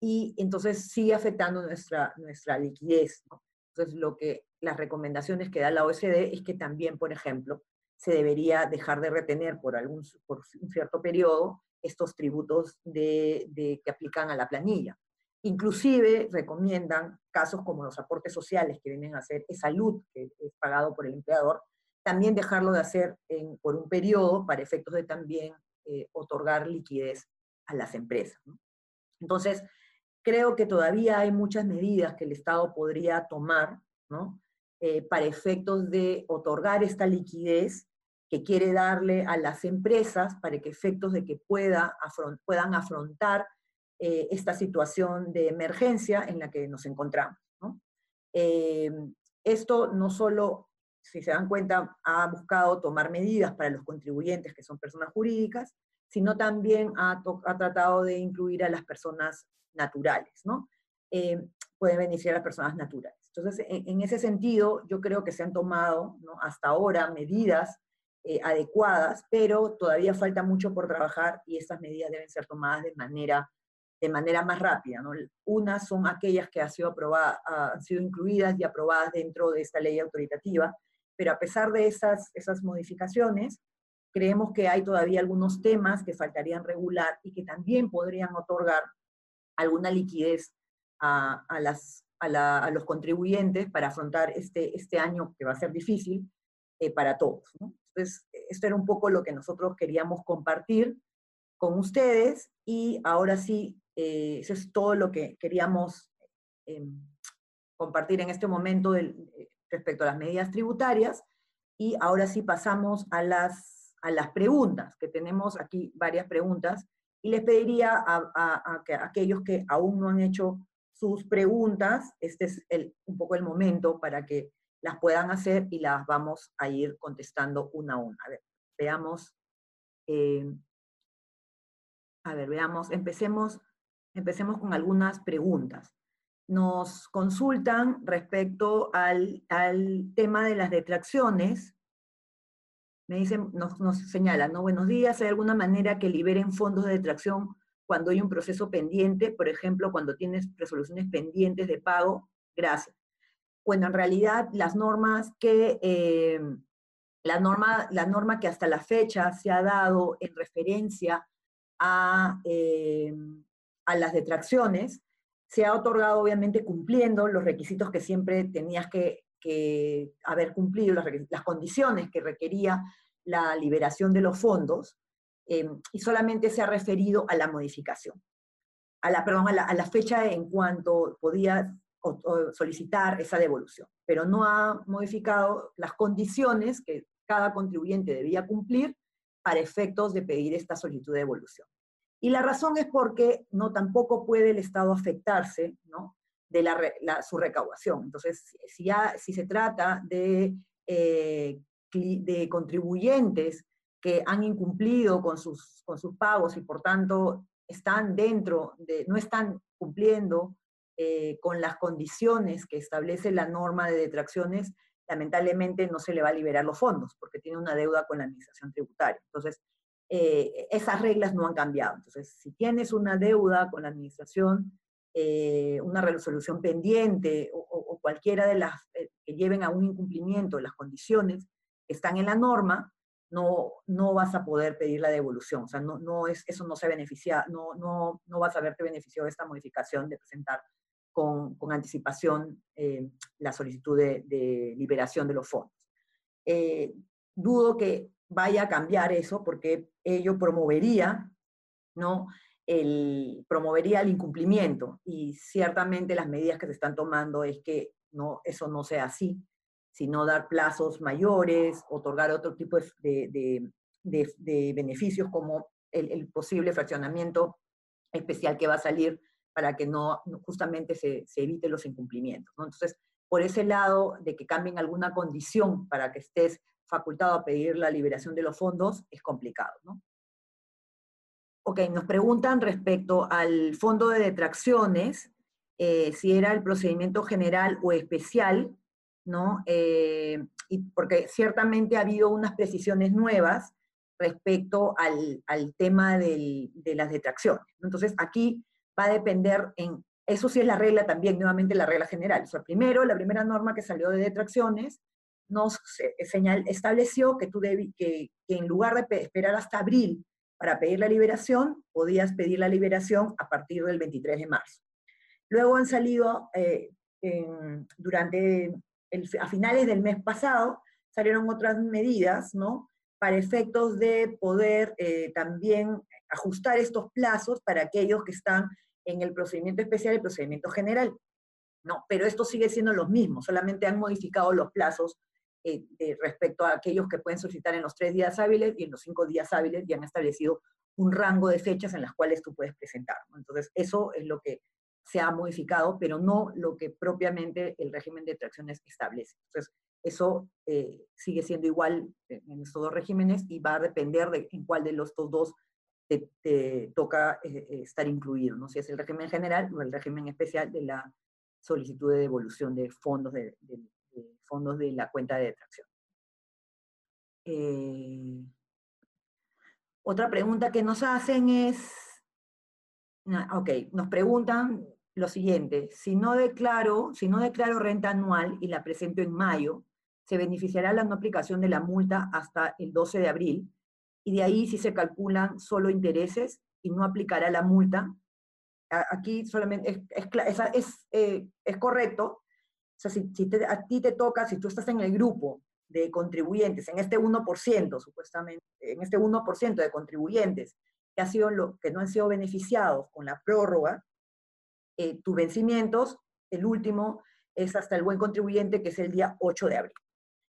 y entonces sigue afectando nuestra, nuestra liquidez. Entonces, lo que las recomendaciones que da la OSD es que también, por ejemplo, se debería dejar de retener por, algún, por un cierto periodo estos tributos de, que aplican a la planilla. Inclusive recomiendan casos como los aportes sociales que vienen a esa salud que es pagado por el empleador, también dejarlo de hacer por un periodo para efectos de también eh, otorgar liquidez a las empresas. Entonces, creo que todavía hay muchas medidas que el Estado podría tomar ¿no? Eh, para efectos de otorgar esta liquidez que quiere darle a las empresas para que efectos de que pueda puedan afrontar eh, esta situación de emergencia en la que nos encontramos. Eh, esto no solo, si se dan cuenta, ha buscado tomar medidas para los contribuyentes que son personas jurídicas, sino también ha, tratado de incluir a las personas naturales, ¿no? Eh, pueden beneficiar a las personas naturales. Entonces, en, ese sentido, yo creo que se han tomado hasta ahora medidas eh, adecuadas, pero todavía falta mucho por trabajar y estas medidas deben ser tomadas de manera, de manera más rápida. ¿no? Unas son aquellas que han sido, aprobada, han sido incluidas y aprobadas dentro de esta ley autoritativa, pero a pesar de esas, esas modificaciones, creemos que hay todavía algunos temas que faltarían regular y que también podrían otorgar alguna liquidez a, las, a, los contribuyentes para afrontar este, este año que va a ser difícil eh, para todos. Entonces, esto era un poco lo que nosotros queríamos compartir con ustedes y ahora sí, eh, eso es todo lo que queríamos em, compartir en este momento respecto a las medidas tributarias. Y ahora sí pasamos a las a las preguntas, que tenemos aquí varias preguntas, y les pediría a, aquellos que aún no han hecho sus preguntas, este es un poco el momento para que las puedan hacer y las vamos a ir contestando una a una. A ver, veamos. Eh, a ver, veamos, empecemos, empecemos con algunas preguntas. Nos consultan respecto al, al tema de las detracciones, me dicen, nos, nos señalan, ¿no? Buenos días, ¿hay alguna manera que liberen fondos de detracción cuando hay un proceso pendiente? Por ejemplo, cuando tienes resoluciones pendientes de pago. Gracias. Bueno, en realidad las normas que, eh, la, norma, la norma que hasta la fecha se ha dado en referencia a, eh, a las detracciones, se ha otorgado obviamente cumpliendo los requisitos que siempre tenías que, haber cumplido las, condiciones que requería la liberación de los fondos, eh, y solamente se ha referido a la modificación, a la, perdón, a la, a la fecha en cuanto podía solicitar esa devolución, pero no ha modificado las condiciones que cada contribuyente debía cumplir para efectos de pedir esta solicitud de devolución. Y la razón es porque no tampoco puede el Estado afectarse ¿no? de su recaudación. Entonces, si, ya, se trata de, eh, de contribuyentes que han incumplido con sus, con sus pagos y por tanto están dentro de, no están cumpliendo eh, con las condiciones que establece la norma de detracciones, lamentablemente no se le va a liberar los fondos porque tiene una deuda con la administración tributaria. Entonces, eh, esas reglas no han cambiado. Entonces, si tienes una deuda con la administración, eh, una resolución pendiente o, cualquiera de las eh, que lleven a un incumplimiento de las condiciones que están en la norma, no, no vas a poder pedir la devolución. O sea, no, no es, eso no se beneficia, no, no, no vas a verte beneficiado de esta modificación de presentar con, anticipación eh, la solicitud de, liberación de los fondos. dudo que vaya a cambiar eso porque ello promovería ¿no? el, promovería el incumplimiento y ciertamente las medidas que se están tomando es que no, eso no sea así, sino dar plazos mayores, otorgar otro tipo de, de, de, beneficios como el, posible fraccionamiento especial que va a salir para que no justamente se, se evite los incumplimientos. Entonces, por ese lado de que cambien alguna condición para que estés facultado a pedir la liberación de los fondos, es complicado. ¿no? Ok, nos preguntan respecto al fondo de detracciones, eh, si era el procedimiento general o especial, ¿no? Eh, y porque ciertamente ha habido unas precisiones nuevas respecto al, tema de las detracciones. Entonces, aquí va a depender en, eso sí es la regla también, nuevamente la regla general. O sea, primero, la primera norma que salió de detracciones nos señal, estableció que, tú que, que en lugar de esperar hasta abril para pedir la liberación, podías pedir la liberación a partir del 23 de marzo. Luego han salido, eh, durante, a finales del mes pasado, salieron otras medidas, ¿no? Para efectos de poder eh, también ajustar estos plazos para aquellos que están en el procedimiento especial y el procedimiento general. No, pero esto sigue siendo los mismos, solamente han modificado los plazos eh, respecto a aquellos que pueden solicitar en los tres días hábiles y en los cinco días hábiles y han establecido un rango de fechas en las cuales tú puedes presentar. Entonces, eso es lo que se ha modificado, pero no lo que propiamente el régimen de tracciones establece. Entonces, eso eh, sigue siendo igual en estos dos regímenes y va a depender de en cuál de los dos te, toca eh, estar incluido, ¿no? si es el régimen general o el régimen especial de la solicitud de devolución de fondos de, fondos de la cuenta de detracción. Eh, otra pregunta que nos hacen es, ok, nos preguntan lo siguiente, si no declaro, si no declaro renta anual y la presento en mayo, se beneficiará la no aplicación de la multa hasta el 12 de abril, y de ahí si se calculan solo intereses y no aplicará la multa. Aquí solamente es, es, eh, es correcto, o sea, si, a ti te toca, si tú estás en el grupo de contribuyentes, en este 1%, supuestamente, en este 1% de contribuyentes que, ha sido lo, que no han sido beneficiados con la prórroga, eh, tus vencimientos, el último es hasta el buen contribuyente, que es el día 8 de abril.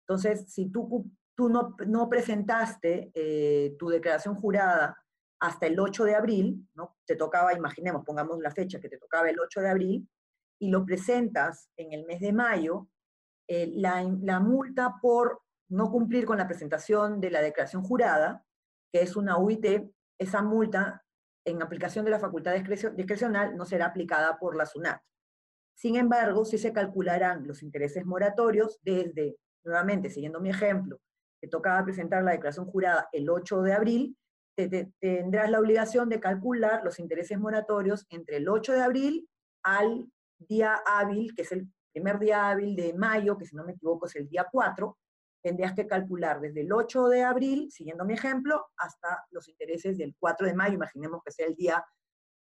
Entonces, si tú, tú no, no presentaste eh, tu declaración jurada hasta el 8 de abril, ¿no? te tocaba, imaginemos, pongamos la fecha que te tocaba el 8 de abril, y lo presentas en el mes de mayo, eh, la, multa por no cumplir con la presentación de la declaración jurada, que es una UIT, esa multa en aplicación de la facultad discrecional no será aplicada por la SUNAT. Sin embargo, sí se calcularán los intereses moratorios desde, nuevamente, siguiendo mi ejemplo, que tocaba presentar la declaración jurada el 8 de abril, tendrás la obligación de calcular los intereses moratorios entre el 8 de abril al día hábil, que es el primer día hábil de mayo, que si no me equivoco es el día 4, tendrías que calcular desde el 8 de abril, siguiendo mi ejemplo, hasta los intereses del 4 de mayo, imaginemos que sea el día,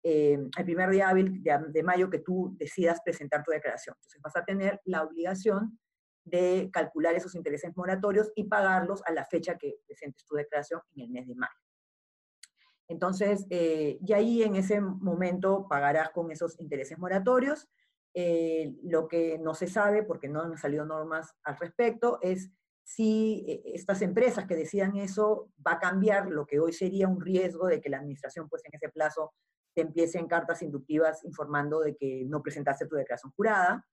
eh, el primer día hábil de, mayo que tú decidas presentar tu declaración. Entonces vas a tener la obligación de calcular esos intereses moratorios y pagarlos a la fecha que presentes tu declaración en el mes de mayo. Entonces, eh, y ahí en ese momento pagarás con esos intereses moratorios. Eh, lo que no se sabe, porque no han salido normas al respecto, es si eh, estas empresas que decían eso va a cambiar lo que hoy sería un riesgo de que la administración, pues en ese plazo, te empiece en cartas inductivas informando de que no presentaste tu declaración jurada,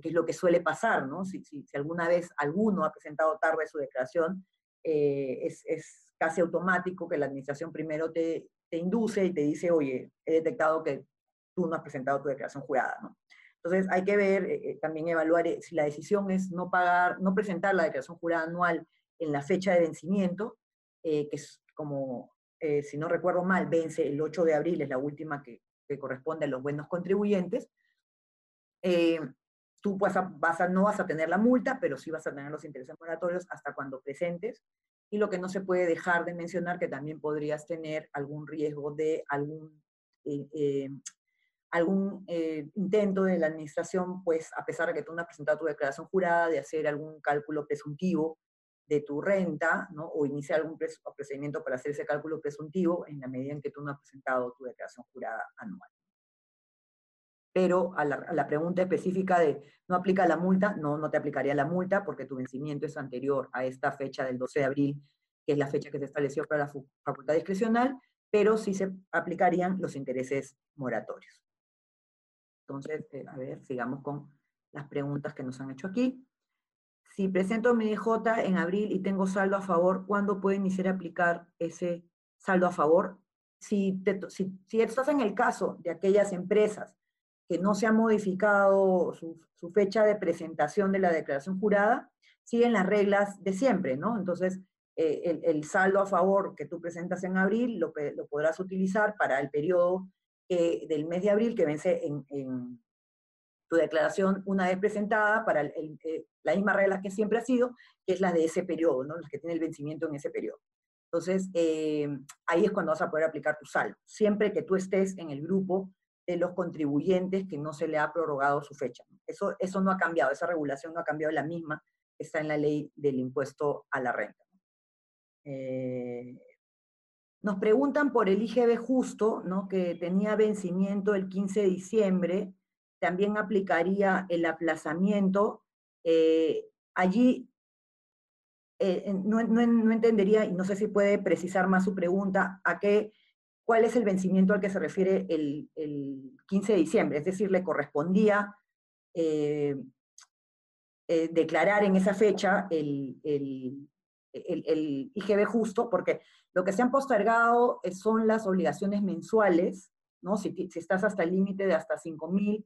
que es lo que suele pasar, ¿no? Si, alguna vez alguno ha presentado tarde su declaración, es, es casi automático que la administración primero te, induce y te dice, oye, he detectado que tú no has presentado tu declaración jurada, ¿no? Entonces hay que ver, eh, eh, también evaluar eh, si la decisión es no pagar, no presentar la declaración jurada anual en la fecha de vencimiento, que es como, si no recuerdo mal, vence el 8 de abril, es la última que, que corresponde a los buenos contribuyentes. Tú vas a, no vas a tener la multa, pero sí vas a tener los intereses moratorios hasta cuando presentes y lo que no se puede dejar de mencionar que también podrías tener algún riesgo de algún, eh, eh, algún eh, intento de la administración, pues a pesar de que tú no has presentado tu declaración jurada, de hacer algún cálculo presuntivo de tu renta, ¿no? o iniciar algún procedimiento para hacer ese cálculo presuntivo en la medida en que tú no has presentado tu declaración jurada anual pero a la, pregunta específica de no aplica la multa, no, no te aplicaría la multa porque tu vencimiento es anterior a esta fecha del 12 de abril, que es la fecha que se estableció para la facultad discrecional, pero sí se aplicarían los intereses moratorios. Entonces, eh, a ver, sigamos con las preguntas que nos han hecho aquí. Si presento mi DJ en abril y tengo saldo a favor, ¿cuándo puede iniciar a aplicar ese saldo a favor? Si, si, si estás en el caso de aquellas empresas que no se ha modificado su, fecha de presentación de la declaración jurada, siguen las reglas de siempre, ¿no? Entonces, eh, el, saldo a favor que tú presentas en abril lo, lo podrás utilizar para el periodo del mes de abril que vence en, tu declaración una vez presentada para el, eh, la misma regla que siempre ha sido, que es la de ese periodo, ¿no? las que tiene el vencimiento en ese periodo. Entonces, eh, ahí es cuando vas a poder aplicar tu saldo, siempre que tú estés en el grupo de los contribuyentes que no se le ha prorrogado su fecha. Eso, eso no ha cambiado, esa regulación no ha cambiado, la misma está en la ley del impuesto a la renta. Eh, nos preguntan por el IGB justo, ¿no? que tenía vencimiento el 15 de diciembre, también aplicaría el aplazamiento. Eh, allí eh, no, entendería, y no sé si puede precisar más su pregunta, a qué, cuál es el vencimiento al que se refiere el, 15 de diciembre, es decir, le correspondía declarar en esa fecha el, el, IGB justo, porque lo que se han postergado eh, son las obligaciones mensuales, ¿no? Si, estás hasta el límite de hasta 5.000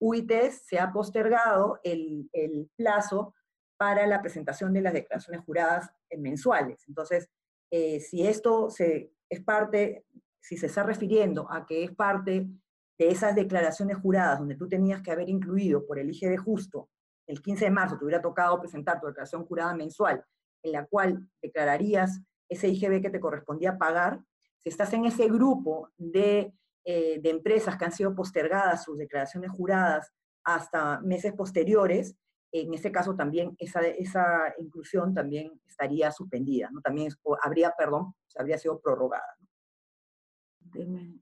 UITs, se ha postergado el, plazo para la presentación de las declaraciones juradas mensuales. Entonces, eh, si esto se, es parte, si se está refiriendo a que es parte de esas declaraciones juradas donde tú tenías que haber incluido por el IGB justo, el 15 de marzo te hubiera tocado presentar tu declaración jurada mensual en la cual declararías ese IGB que te correspondía pagar, si estás en ese grupo de, eh, de empresas que han sido postergadas sus declaraciones juradas hasta meses posteriores, en ese caso también esa, esa inclusión también estaría suspendida, ¿no? También habría, perdón, habría sido prorrogada.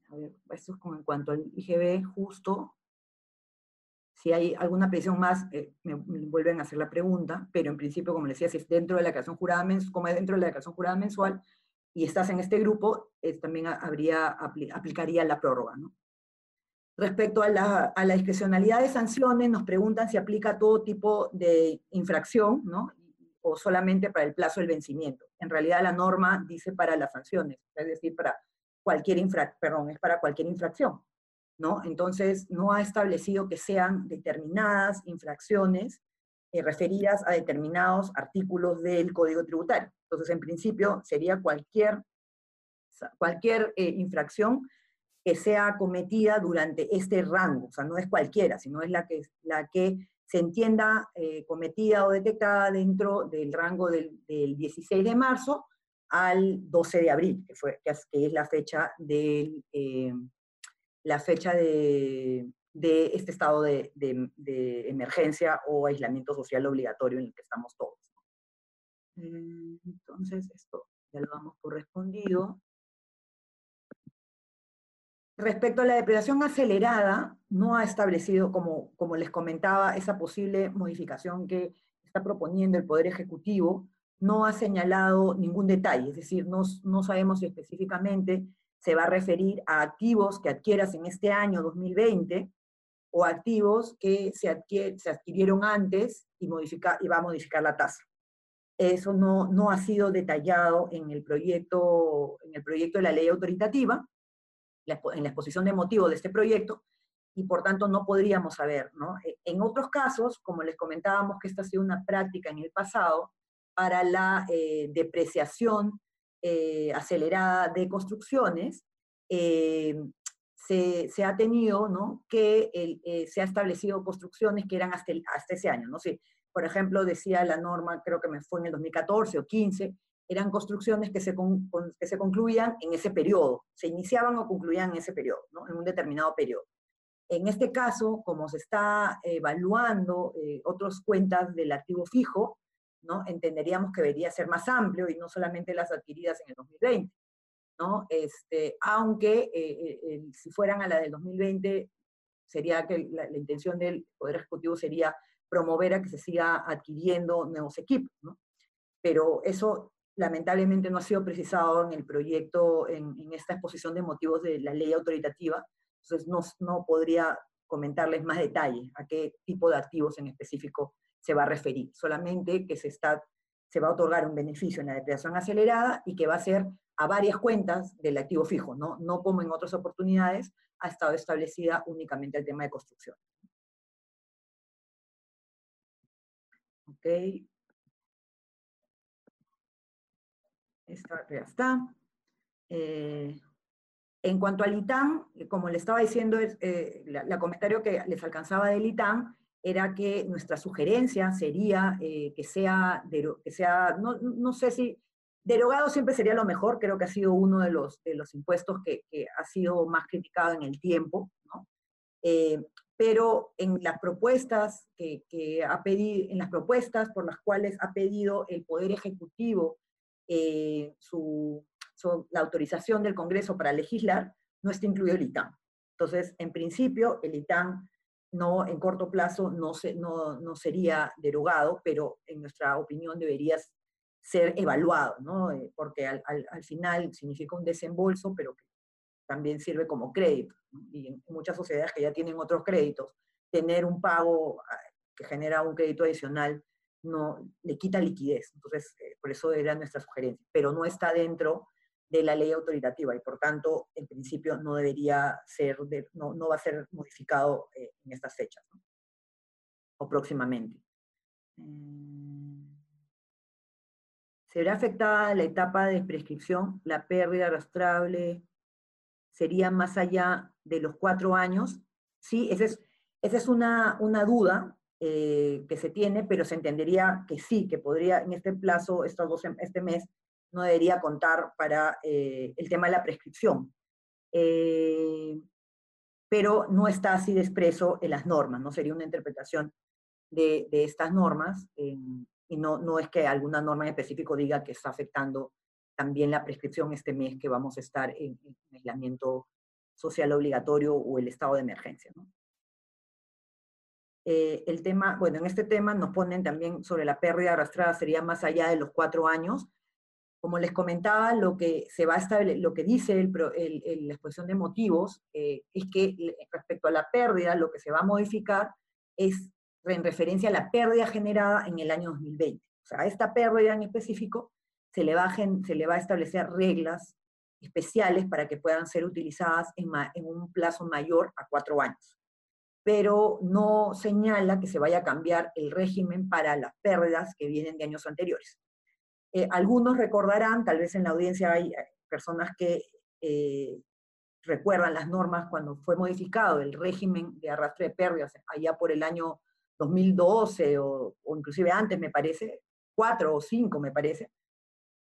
A ver, esto es como en cuanto al IGB justo, si hay alguna presión más, eh, me, vuelven a hacer la pregunta, pero en principio, como les decía, si es dentro de la declaración jurada mensual, como es dentro de la declaración jurada mensual, y estás en este grupo, también habría, aplicaría la prórroga. Respecto a la, a la, discrecionalidad de sanciones, nos preguntan si aplica todo tipo de infracción, ¿no? o solamente para el plazo del vencimiento. En realidad la norma dice para las sanciones, es decir, para cualquier infracción, perdón, es para cualquier infracción. Entonces, no ha establecido que sean determinadas infracciones eh, referidas a determinados artículos del Código Tributario. Entonces, en principio, sería cualquier, cualquier eh, infracción que sea cometida durante este rango, o sea, no es cualquiera, sino es la que, la que se entienda eh, cometida o detectada dentro del rango del, 16 de marzo al 12 de abril, que, fue, que es, la fecha del, la fecha de, este estado de, emergencia o aislamiento social obligatorio en el que estamos todos. Eh, entonces, esto ya lo damos por respondido. Respecto a la depredación acelerada, no ha establecido, como, como les comentaba, esa posible modificación que está proponiendo el Poder Ejecutivo, no ha señalado ningún detalle, es decir, no, no sabemos si específicamente se va a referir a activos que adquieras en este año 2020 o activos que se, se adquirieron antes y, modifica, y va a modificar la tasa. Eso no, no ha sido detallado en el, proyecto, en el proyecto de la ley autoritativa, en la exposición de motivo de este proyecto, y por tanto no podríamos saber. ¿no? E, en otros casos, como les comentábamos que esta ha sido una práctica en el pasado, para la eh, depreciación eh, acelerada de construcciones, eh, se, ha tenido. Que eh, se ha establecido construcciones que eran hasta, ese año, ¿no? sé por ejemplo, decía la norma, creo que me fue en el 2014 o 15, eran construcciones que se, que se concluían en ese periodo, se iniciaban o concluían en ese periodo, ¿no? en un determinado periodo. En este caso, como se está evaluando otras cuentas del activo fijo, ¿no? entenderíamos que debería ser más amplio y no solamente las adquiridas en el 2020. ¿no? Este, aunque eh, eh, si fueran a la del 2020, sería que la, intención del Poder Ejecutivo sería promover a que se siga adquiriendo nuevos equipos. Pero eso lamentablemente no ha sido precisado en el proyecto, en, en esta exposición de motivos de la ley autoritativa, entonces no, no podría comentarles más detalle a qué tipo de activos en específico se va a referir, solamente que se, está, se va a otorgar un beneficio en la depreciación acelerada y que va a ser a varias cuentas del activo fijo, no, no como en otras oportunidades ha estado establecida únicamente el tema de construcción. Ok. Esta ya está. Eh, en cuanto al ITAM, como le estaba diciendo, eh, el comentario que les alcanzaba del ITAM era que nuestra sugerencia sería eh, que sea, que sea no, no, sé si derogado siempre sería lo mejor, creo que ha sido uno de los, de los impuestos que, que ha sido más criticado en el tiempo, ¿no? pero en las propuestas que, que, ha pedido, en las propuestas por las cuales ha pedido el Poder Ejecutivo su, la autorización del Congreso para legislar, no está incluido el ITAM. Entonces, en principio, el ITAM no, en corto plazo no, se, no, no sería derogado, pero en nuestra opinión debería ser evaluado, ¿no? Eh, porque al, al, final significa un desembolso, pero que también sirve como crédito. Y en muchas sociedades que ya tienen otros créditos, tener un pago ah, que genera un crédito adicional no le quita liquidez. Entonces, eh, por eso era nuestra sugerencia, pero no está dentro de la ley autoritativa y por tanto, en principio, no debería ser, no, no, va a ser modificado eh, en estas fechas o próximamente. Eh, ¿Será afectada la etapa de prescripción? ¿La pérdida arrastrable sería más allá de los cuatro años? Sí, esa es, esa es una, una duda eh, que se tiene, pero se entendería que sí, que podría en este plazo, estos dos, este mes, no debería contar para eh, el tema de la prescripción. Eh, pero no está así de expreso en las normas, no sería una interpretación de, estas normas, y no, no es que alguna norma en específico diga que está afectando también la prescripción este mes que vamos a estar en, en aislamiento social obligatorio o el estado de emergencia. Eh, el tema, bueno, en este tema nos ponen también sobre la pérdida arrastrada, sería más allá de los cuatro años, como les comentaba, lo que, se va a lo que dice el, la exposición de motivos eh, es que respecto a la pérdida, lo que se va a modificar es en referencia a la pérdida generada en el año 2020. O sea, a esta pérdida en específico se le va a, se le va a establecer reglas especiales para que puedan ser utilizadas en, en un plazo mayor a cuatro años. Pero no señala que se vaya a cambiar el régimen para las pérdidas que vienen de años anteriores. Eh, algunos recordarán, tal vez en la audiencia hay eh, personas que eh, recuerdan las normas cuando fue modificado el régimen de arrastre de pérdidas allá por el año 2012 o, inclusive antes, me parece, cuatro o cinco, me parece,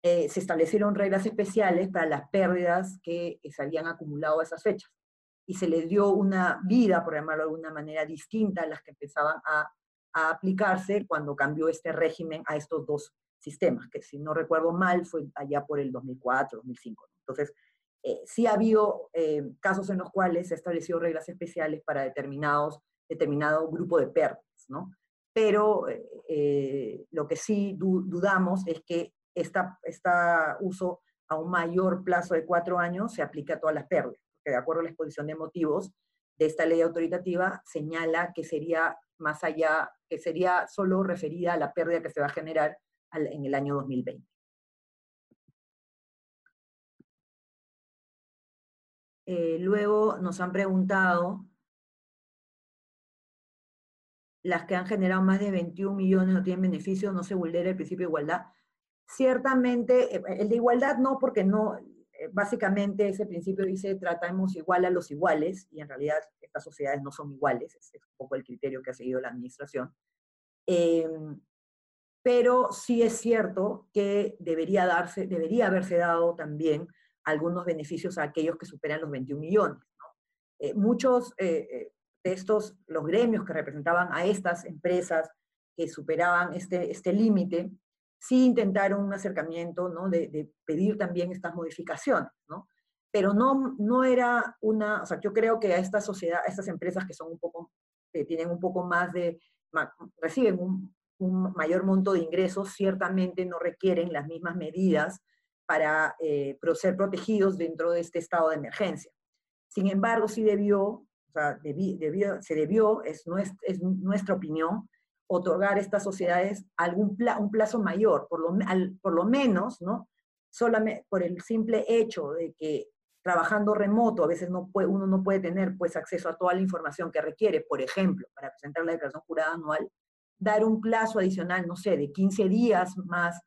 se establecieron reglas especiales para las pérdidas que se habían acumulado a esas fechas. Y se les dio una vida, por llamarlo de alguna manera, distinta a las que empezaban a, a aplicarse cuando cambió este régimen a estos dos sistemas, que si no recuerdo mal fue allá por el 2004, 2005. Entonces, eh, sí ha habido eh, casos en los cuales se han establecido reglas especiales para determinados, determinado grupo de pérdidas, ¿no? Pero eh, lo que sí dudamos es que este uso a un mayor plazo de cuatro años se aplique a todas las pérdidas, porque de acuerdo a la exposición de motivos de esta ley autoritativa señala que sería más allá, que sería solo referida a la pérdida que se va a generar en el año 2020. Eh, luego nos han preguntado, las que han generado más de 21 millones no tienen beneficio, no se vulnera el principio de igualdad. Ciertamente, eh, el de igualdad no, porque no, eh, básicamente ese principio dice tratamos igual a los iguales, y en realidad estas sociedades no son iguales, es, un poco el criterio que ha seguido la administración. Em, pero sí es cierto que debería, darse, debería haberse dado también algunos beneficios a aquellos que superan los 21 millones. Eh, muchos eh, eh, de estos, los gremios que representaban a estas empresas que superaban este, este límite, sí intentaron un acercamiento ¿no? de, pedir también estas modificaciones, ¿no? pero no, no era una, o sea, yo creo que a esta sociedad, estas empresas que son un poco, tienen un poco más de, reciben un mayor monto de ingresos, ciertamente no requieren las mismas medidas para eh, ser protegidos dentro de este estado de emergencia. Sin embargo, sí debió, o sea, se debió, es, es nuestra opinión, otorgar a estas sociedades algún un plazo mayor, por lo, menos, ¿no? Solamente por el simple hecho de que trabajando remoto a veces uno no puede tener pues acceso a toda la información que requiere, por ejemplo, para presentar la declaración jurada anual, dar un plazo adicional, no sé, de 15 días más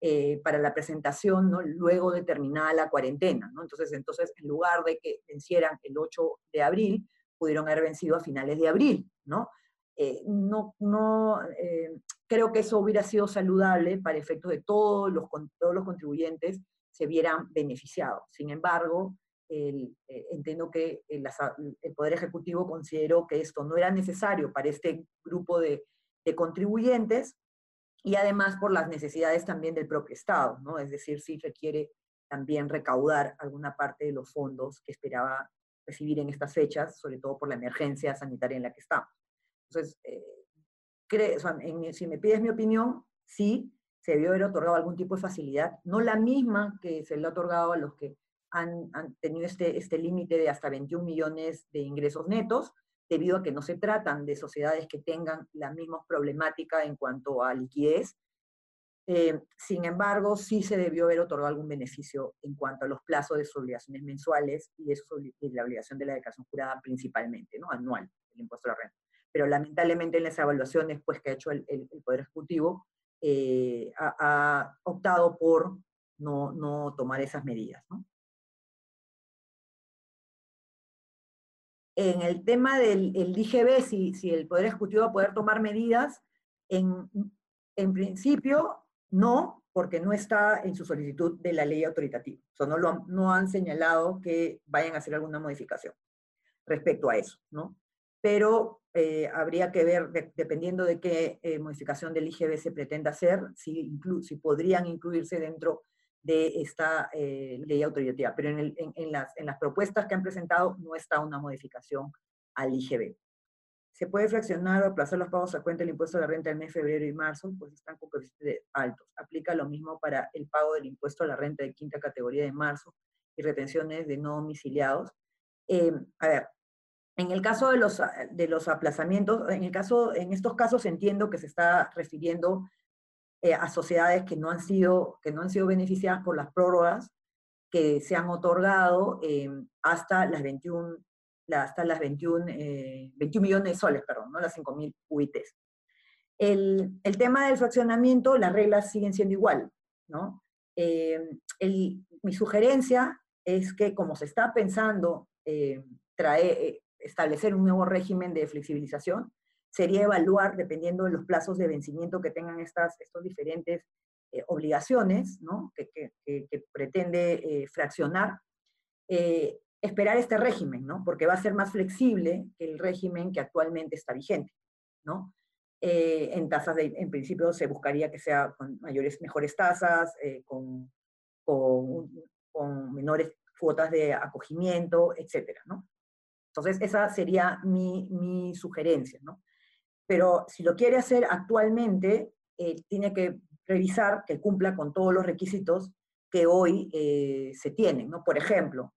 eh, para la presentación, luego de terminada la cuarentena. Entonces, entonces, en lugar de que vencieran el 8 de abril, pudieron haber vencido a finales de abril. ¿no? Eh, no, eh, creo que eso hubiera sido saludable para efectos de todos los, todos los contribuyentes se vieran beneficiados. Sin embargo, entiendo que el, Poder Ejecutivo consideró que esto no era necesario para este grupo de, de contribuyentes y además por las necesidades también del propio Estado, ¿no? Es decir, si requiere también recaudar alguna parte de los fondos que esperaba recibir en estas fechas, sobre todo por la emergencia sanitaria en la que estamos. Entonces, eh, si me pides mi opinión, sí, se debió haber otorgado algún tipo de facilidad, no la misma que se le ha otorgado a los que han, han tenido este, este límite de hasta 21 millones de ingresos netos, debido a que no se tratan de sociedades que tengan la misma problemática en cuanto a liquidez. Eh, sin embargo, sí se debió haber otorgado algún beneficio en cuanto a los plazos de sus obligaciones mensuales y, de la obligación de la declaración jurada principalmente, ¿no? anual, el impuesto a la renta. Pero lamentablemente en las evaluaciones pues, que ha hecho el, Poder Ejecutivo, eh, ha, optado por no, no tomar esas medidas. En el tema del el si, el Poder Ejecutivo va a poder tomar medidas, en, en principio no, porque no está en su solicitud de la ley autoritativa. O no, lo no han señalado que vayan a hacer alguna modificación respecto a eso, ¿no? Pero eh, habría que ver, dependiendo de qué eh, modificación del IGB se pretenda hacer, si, si podrían incluirse dentro de esta eh, ley autoritativa. Pero en, en, las, en, las, propuestas que han presentado no está una modificación al IGB. ¿Se puede fraccionar o aplazar los pagos a cuenta del impuesto de la renta del mes de febrero y marzo? Pues están con coeficientes altos. Aplica lo mismo para el pago del impuesto a la renta de quinta categoría de marzo y retenciones de no domiciliados. Eh, a ver, en el caso de los, de los aplazamientos, en, el caso, en estos casos entiendo que se está refiriendo eh, a sociedades que no, han sido, que no han sido beneficiadas por las prórrogas que se han otorgado eh, hasta las 21, hasta las 21, 21 eh, millones de soles, perdón, ¿no? las 5.000 UITs. El, el, tema del fraccionamiento, las reglas siguen siendo igual, ¿no? mi sugerencia es que como se está pensando trae, establecer un nuevo régimen de flexibilización, sería evaluar, dependiendo de los plazos de vencimiento que tengan estas estos diferentes eh, obligaciones, ¿no? que, pretende eh, fraccionar, eh, esperar este régimen, ¿no? porque va a ser más flexible que el régimen que actualmente está vigente. ¿no? en tasas, de, en principio, se buscaría que sea con mayores, mejores tasas, con, con, menores cuotas de acogimiento, etcétera, ¿no? Entonces, esa sería mi, mi sugerencia, ¿no? Pero si lo quiere hacer actualmente, eh, tiene que revisar que cumpla con todos los requisitos que hoy eh, se tienen. ¿no? Por ejemplo,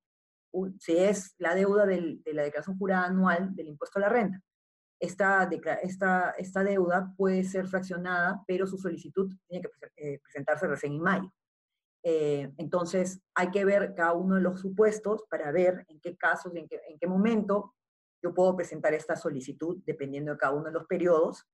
si es la deuda de la declaración jurada anual del impuesto a la renta, esta, esta, esta deuda puede ser fraccionada, pero su solicitud tiene que eh, presentarse recién en mayo. entonces, hay que ver cada uno de los supuestos para ver en qué casos en qué, en qué momento yo puedo presentar esta solicitud dependiendo de cada uno de los periodos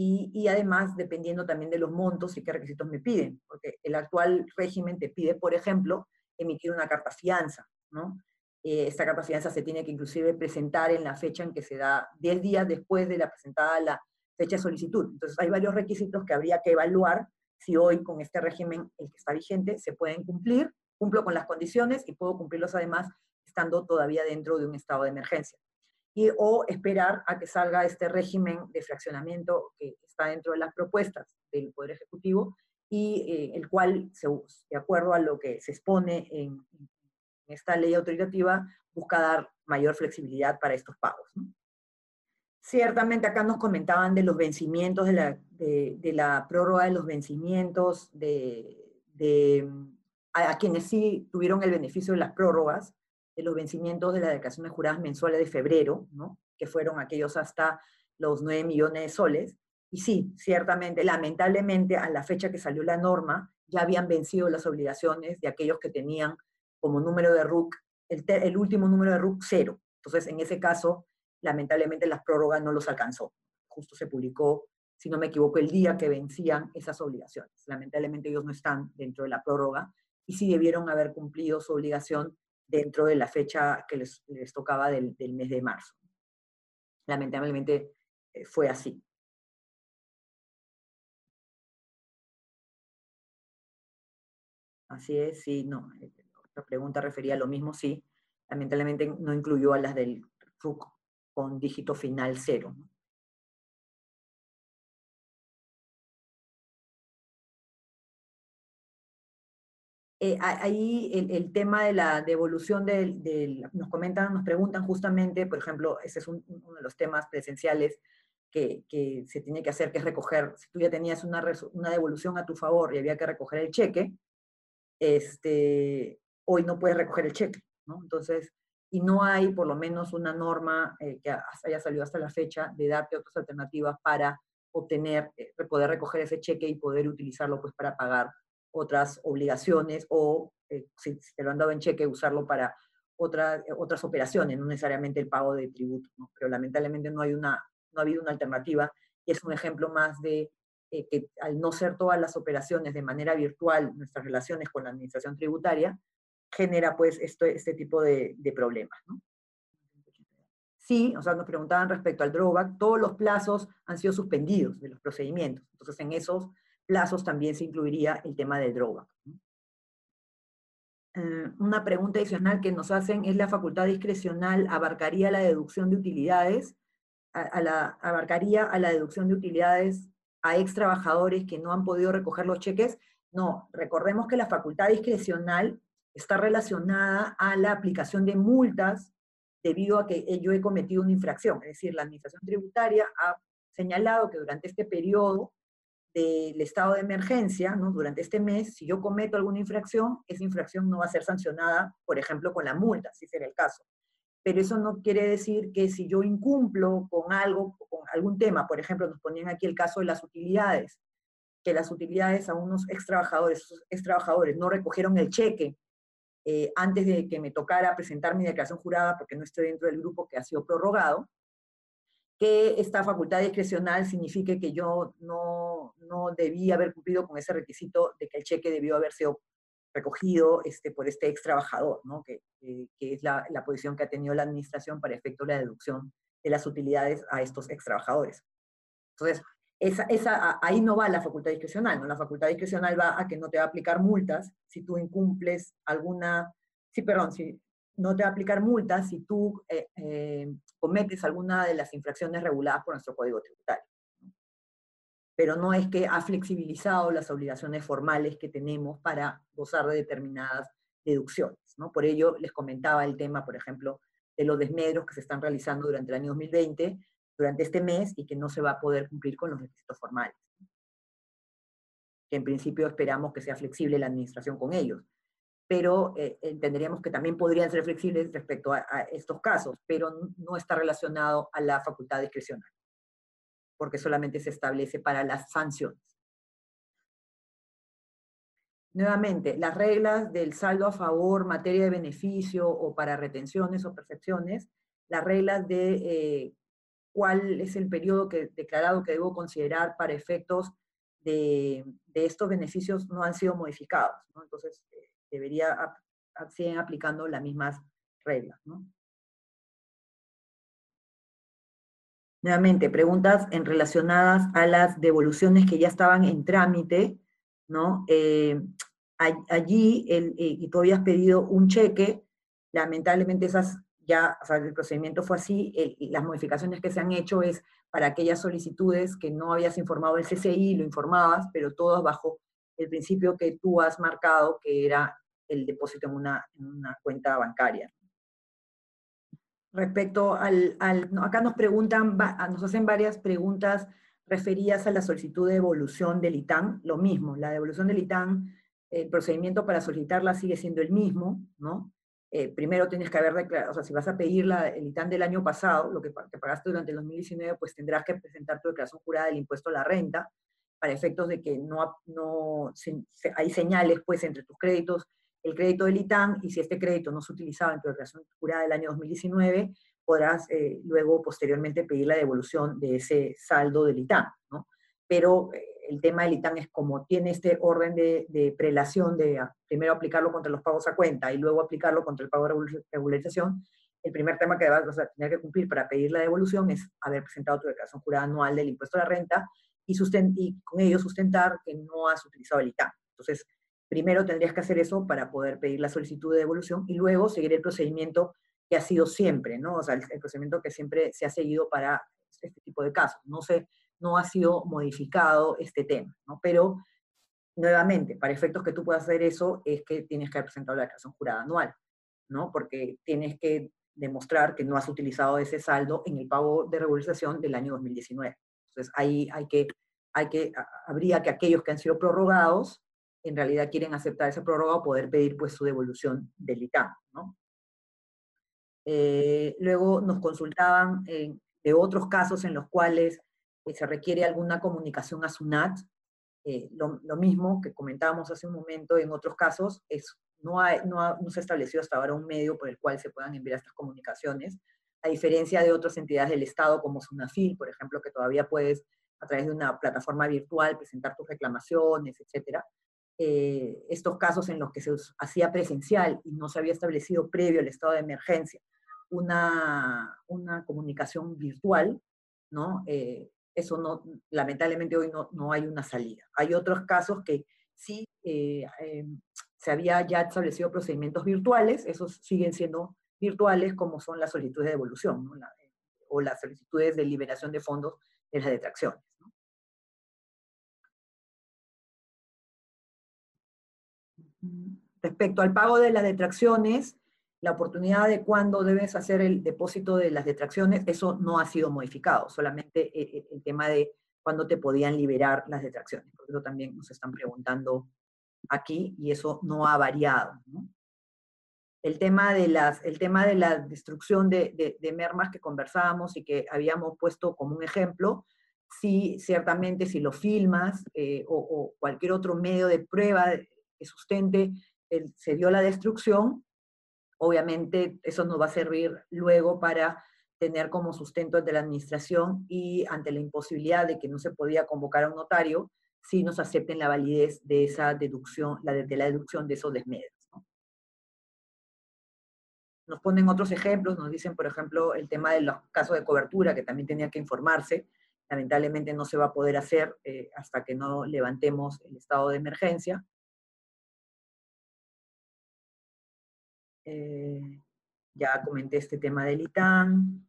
y, además dependiendo también de los montos y qué requisitos me piden, porque el actual régimen te pide, por ejemplo, emitir una carta fianza, ¿no? Eh, esta carta fianza se tiene que inclusive presentar en la fecha en que se da 10 días después de la presentada la fecha de solicitud. Entonces hay varios requisitos que habría que evaluar si hoy con este régimen, el que está vigente, se pueden cumplir, cumplo con las condiciones y puedo cumplirlos además estando todavía dentro de un estado de emergencia o esperar a que salga este régimen de fraccionamiento que está dentro de las propuestas del Poder Ejecutivo y eh, el cual, de acuerdo a lo que se expone en, esta ley autoritativa, busca dar mayor flexibilidad para estos pagos. Ciertamente acá nos comentaban de los vencimientos, de la, de, prórroga de los vencimientos, de, de a, quienes sí tuvieron el beneficio de las prórrogas, de los vencimientos de las declaraciones juradas mensuales de febrero, ¿no? que fueron aquellos hasta los 9 millones de soles. Y sí, ciertamente, lamentablemente, a la fecha que salió la norma, ya habían vencido las obligaciones de aquellos que tenían como número de RUC, el, el último número de RUC cero. Entonces, en ese caso, lamentablemente las prórrogas no los alcanzó. Justo se publicó si no me equivoco, el día que vencían esas obligaciones. Lamentablemente ellos no están dentro de la prórroga y sí debieron haber cumplido su obligación dentro de la fecha que les, tocaba del, mes de marzo. Lamentablemente eh, fue así. Así es, sí, no. Eh, la pregunta refería a lo mismo, sí. Lamentablemente no incluyó a las del RUC con dígito final cero. Eh, ahí el, tema de la devolución del, nos comentan, nos preguntan justamente, por ejemplo, ese es uno de los temas presenciales que, se tiene que hacer, que es recoger, si tú ya tenías una, una devolución a tu favor y había que recoger el cheque, este, hoy no puedes recoger el cheque. Entonces, y no hay por lo menos una norma eh, que haya salido hasta la fecha de darte otras alternativas para obtener, eh, poder recoger ese cheque y poder utilizarlo pues para pagar otras obligaciones o eh, si, te lo han dado en cheque, usarlo para otras otras operaciones, no necesariamente el pago de tributo, ¿no? pero lamentablemente no, hay una, no ha habido una alternativa y es un ejemplo más de que al no ser todas las operaciones de manera virtual, nuestras relaciones con la administración tributaria, genera pues esto, este tipo de, problemas. ¿no? Sí, o sea, nos preguntaban respecto al drawback, todos los plazos han sido suspendidos de los procedimientos. Entonces, en esos plazos también se incluiría el tema del drawback. Eh, una pregunta adicional que nos hacen es la facultad discrecional abarcaría la deducción de utilidades, a, abarcaría a la deducción de utilidades a ex trabajadores que no han podido recoger los cheques. No, recordemos que la facultad discrecional está relacionada a la aplicación de multas debido a que yo he cometido una infracción. Es decir, la Administración Tributaria ha señalado que durante este periodo del estado de emergencia, ¿no? durante este mes, si yo cometo alguna infracción, esa infracción no va a ser sancionada, por ejemplo, con la multa, si será el caso. Pero eso no quiere decir que si yo incumplo con algo, con algún tema, por ejemplo, nos ponían aquí el caso de las utilidades, que las utilidades a unos ex trabajadores, ex trabajadores no recogieron el cheque eh, antes de que me tocara presentar mi declaración jurada, porque no estoy dentro del grupo que ha sido prorrogado, que esta facultad discrecional signifique que yo no, no debía haber cumplido con ese requisito de que el cheque debió haber sido recogido este, por este ex trabajador, ¿no? que, que es la, la, posición que ha tenido la administración para efecto de la deducción de las utilidades a estos ex trabajadores. Entonces, esa, esa, ahí no va la facultad discrecional, ¿no? La facultad discrecional va a que no te va a aplicar multas si tú incumples alguna, sí, perdón, si no te va a aplicar multas si tú eh, eh, cometes alguna de las infracciones reguladas por nuestro Código Tributario. Pero no es que ha flexibilizado las obligaciones formales que tenemos para gozar de determinadas deducciones, ¿no? Por ello les comentaba el tema, por ejemplo, de los desmedros que se están realizando durante el año 2020, durante este mes y que no se va a poder cumplir con los requisitos formales. Que en principio esperamos que sea flexible la administración con ellos. Pero eh, entenderíamos que también podrían ser flexibles respecto a, estos casos, pero no está relacionado a la facultad discrecional, porque solamente se establece para las sanciones. Nuevamente, las reglas del saldo a favor, materia de beneficio o para retenciones o percepciones, las reglas de eh, cuál es el periodo que, declarado que debo considerar para efectos de, estos beneficios no han sido modificados. Entonces, eh, debería, siguen aplicando las mismas reglas. Nuevamente, preguntas en relacionadas a las devoluciones que ya estaban en trámite, ¿no? Eh, allí, el, eh, y tú habías pedido un cheque, lamentablemente esas ya, el procedimiento fue así, y las modificaciones que se han hecho es para aquellas solicitudes que no habías informado el CCI, lo informabas, pero todas bajo el principio que tú has marcado, que era el depósito en una, en una cuenta bancaria. Respecto al, al, acá nos preguntan, nos hacen varias preguntas referidas a la solicitud de devolución del ITAN, lo mismo, la devolución del ITAN, el procedimiento para solicitarla sigue siendo el mismo, ¿no? Eh, primero tienes que haber declarado, o sea, si vas a pedir la, el ITAN del año pasado, lo que, pagaste durante el 2019, pues tendrás que presentar tu declaración jurada del impuesto a la renta, para efectos de que no, no hay señales pues entre tus créditos, el crédito del ITAN, y si este crédito no se utilizaba en tu declaración jurada del año 2019, podrás eh, luego posteriormente pedir la devolución de ese saldo del ITAN, ¿no? pero eh, el tema del ITAN es como tiene este orden de, prelación de primero aplicarlo contra los pagos a cuenta y luego aplicarlo contra el pago de regularización, el primer tema que vas a tener que cumplir para pedir la devolución es haber presentado tu declaración jurada anual del impuesto a la renta y, con ello sustentar que no has utilizado el ITAN. Entonces, primero tendrías que hacer eso para poder pedir la solicitud de devolución y luego seguir el procedimiento que ha sido siempre, ¿no? O sea, el, procedimiento que siempre se ha seguido para este tipo de casos. No, se, no ha sido modificado este tema, ¿no? Pero, nuevamente, para efectos que tú puedas hacer eso, es que tienes que haber presentado la declaración jurada anual, ¿no? Porque tienes que demostrar que no has utilizado ese saldo en el pago de regularización del año 2019. Entonces, hay que, hay que, habría que aquellos que han sido prorrogados, en realidad quieren aceptar ese prórroga o poder pedir pues su devolución del ITAM. Eh, luego nos consultaban de otros casos en los cuales eh, se requiere alguna comunicación a SUNAT. Eh, lo, mismo que comentábamos hace un momento en otros casos, es, no, hay, no, no se ha establecido hasta ahora un medio por el cual se puedan enviar estas comunicaciones, a diferencia de otras entidades del Estado como SUNAFIL, por ejemplo, que todavía puedes a través de una plataforma virtual presentar tus reclamaciones, etcétera. estos casos en los que se hacía presencial y no se había establecido previo el estado de emergencia una, una comunicación virtual, ¿no? Eh, eso no, lamentablemente hoy no, no, hay una salida. Hay otros casos que sí eh, eh, se había ya establecido procedimientos virtuales, esos siguen siendo virtuales como son las solicitudes de devolución ¿no? o las solicitudes de liberación de fondos de las detracciones. ¿no? Respecto al pago de las detracciones, la oportunidad de cuándo debes hacer el depósito de las detracciones, eso no ha sido modificado, solamente eh, eh, el tema de cuándo te podían liberar las detracciones, porque eso también nos están preguntando aquí y eso no ha variado. El, tema de las, el tema de la destrucción de, mermas que conversábamos y que habíamos puesto como un ejemplo, sí, ciertamente si lo filmas eh, o, cualquier otro medio de prueba que sustente se dio la destrucción, Obviamente eso nos va a servir luego para tener como sustento de la administración y ante la imposibilidad de que no se podía convocar a un notario, si nos acepten la validez de esa deducción, la de, la deducción de esos desmedros. Nos ponen otros ejemplos, nos dicen, por ejemplo, el tema de los casos de cobertura, que también tenía que informarse. Lamentablemente no se va a poder hacer eh, hasta que no levantemos el estado de emergencia. Eh, ya comenté este tema del ITAN.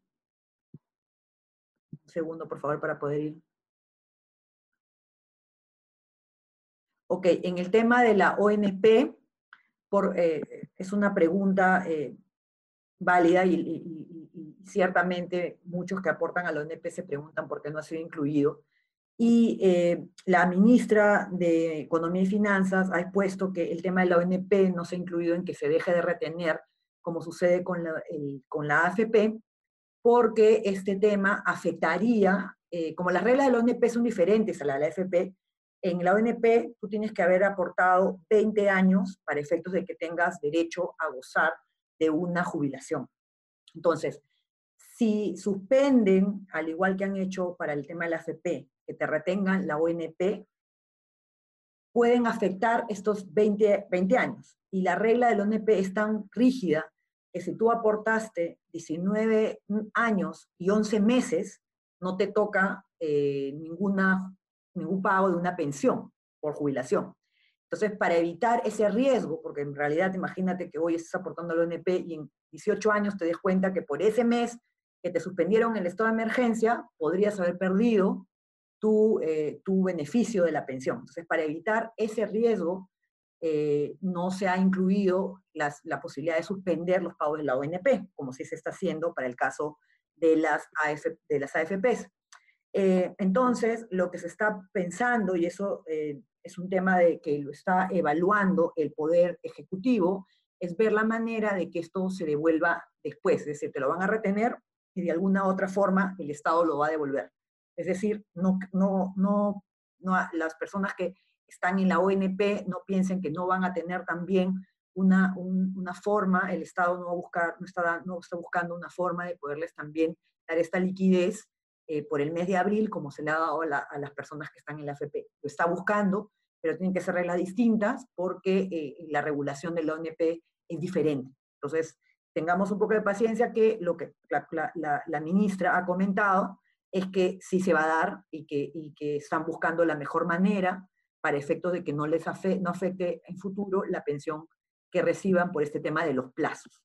Un segundo, por favor, para poder ir. Ok, en el tema de la ONP, por, eh, es una pregunta válida y, ciertamente muchos que aportan a la ONP se preguntan por qué no ha sido incluido. Y la ministra de Economía y Finanzas ha expuesto que el tema de la ONP no se ha incluido en que se deje de retener, como sucede con la, con la AFP, porque este tema afectaría, eh, como las reglas de la ONP son diferentes a la de la AFP, en la ONP tú tienes que haber aportado 20 años para efectos de que tengas derecho a gozar de una jubilación. Entonces, si suspenden, al igual que han hecho para el tema de la AFP, que te retengan la ONP, pueden afectar estos 20, 20 años. Y la regla de la ONP es tan rígida que si tú aportaste 19 años y 11 meses, no te toca eh, ninguna, ningún pago de una pensión por jubilación. Entonces, para evitar ese riesgo, porque en realidad imagínate que hoy estás aportando a la ONP y en 18 años te des cuenta que por ese mes que te suspendieron el estado de emergencia, podrías haber perdido tu, eh, tu beneficio de la pensión. Entonces, para evitar ese riesgo, eh, no se ha incluido la posibilidad de suspender los pagos de la ONP, como sí se está haciendo para el caso de las, de las AFPs. Eh, entonces, lo que se está pensando, y eso es un tema de que lo está evaluando el Poder Ejecutivo, es ver la manera de que esto se devuelva después, es decir, te lo van a retener y de alguna otra forma el Estado lo va a devolver. Es decir, no, no, no, no, las personas que están en la ONP no piensen que no van a tener también una, una forma, el Estado no, buscar, no, está, no está buscando una forma de poderles también dar esta liquidez eh, por el mes de abril, como se le ha dado a, las personas que están en la AFP. Lo está buscando, pero tienen que ser reglas distintas porque eh, la regulación de la ONP es diferente. Entonces, tengamos un poco de paciencia que lo que la, ministra ha comentado es que sí se va a dar y que, y que están buscando la mejor manera para efectos de que no les afecte, no afecte en futuro la pensión que reciban por este tema de los plazos.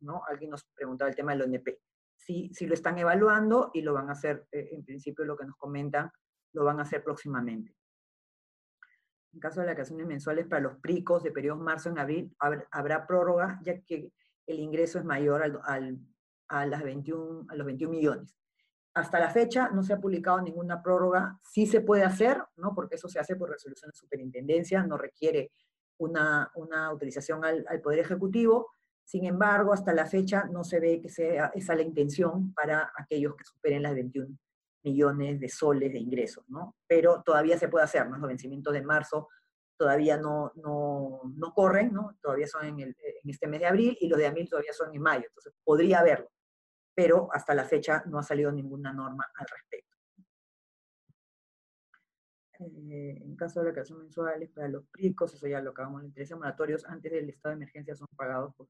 ¿no? Alguien nos preguntaba el tema del ONP. Sí, sí lo están evaluando y lo van a hacer, eh, en principio lo que nos comentan, lo van a hacer próximamente. En caso de las vacaciones mensuales para los PRICOS de periodos marzo en abril, habrá prórroga, ya que el ingreso es mayor al, a, las 21, a los 21 millones. Hasta la fecha no se ha publicado ninguna prórroga. Sí se puede hacer, ¿no? porque eso se hace por resolución de superintendencia, no requiere una, una autorización al, al, Poder Ejecutivo. Sin embargo, hasta la fecha no se ve que sea esa la intención para aquellos que superen las 21 millones de soles de ingresos, ¿no? Pero todavía se puede hacer, ¿no? Los vencimientos de marzo todavía no, no, no corren, ¿no? Todavía son en, el, en, este mes de abril y los de abril todavía son en mayo, entonces podría haberlo, pero hasta la fecha no ha salido ninguna norma al respecto. Eh, en caso de la creación mensuales para los PRICOS, eso ya lo acabamos, los intereses moratorios antes del estado de emergencia son pagados, por,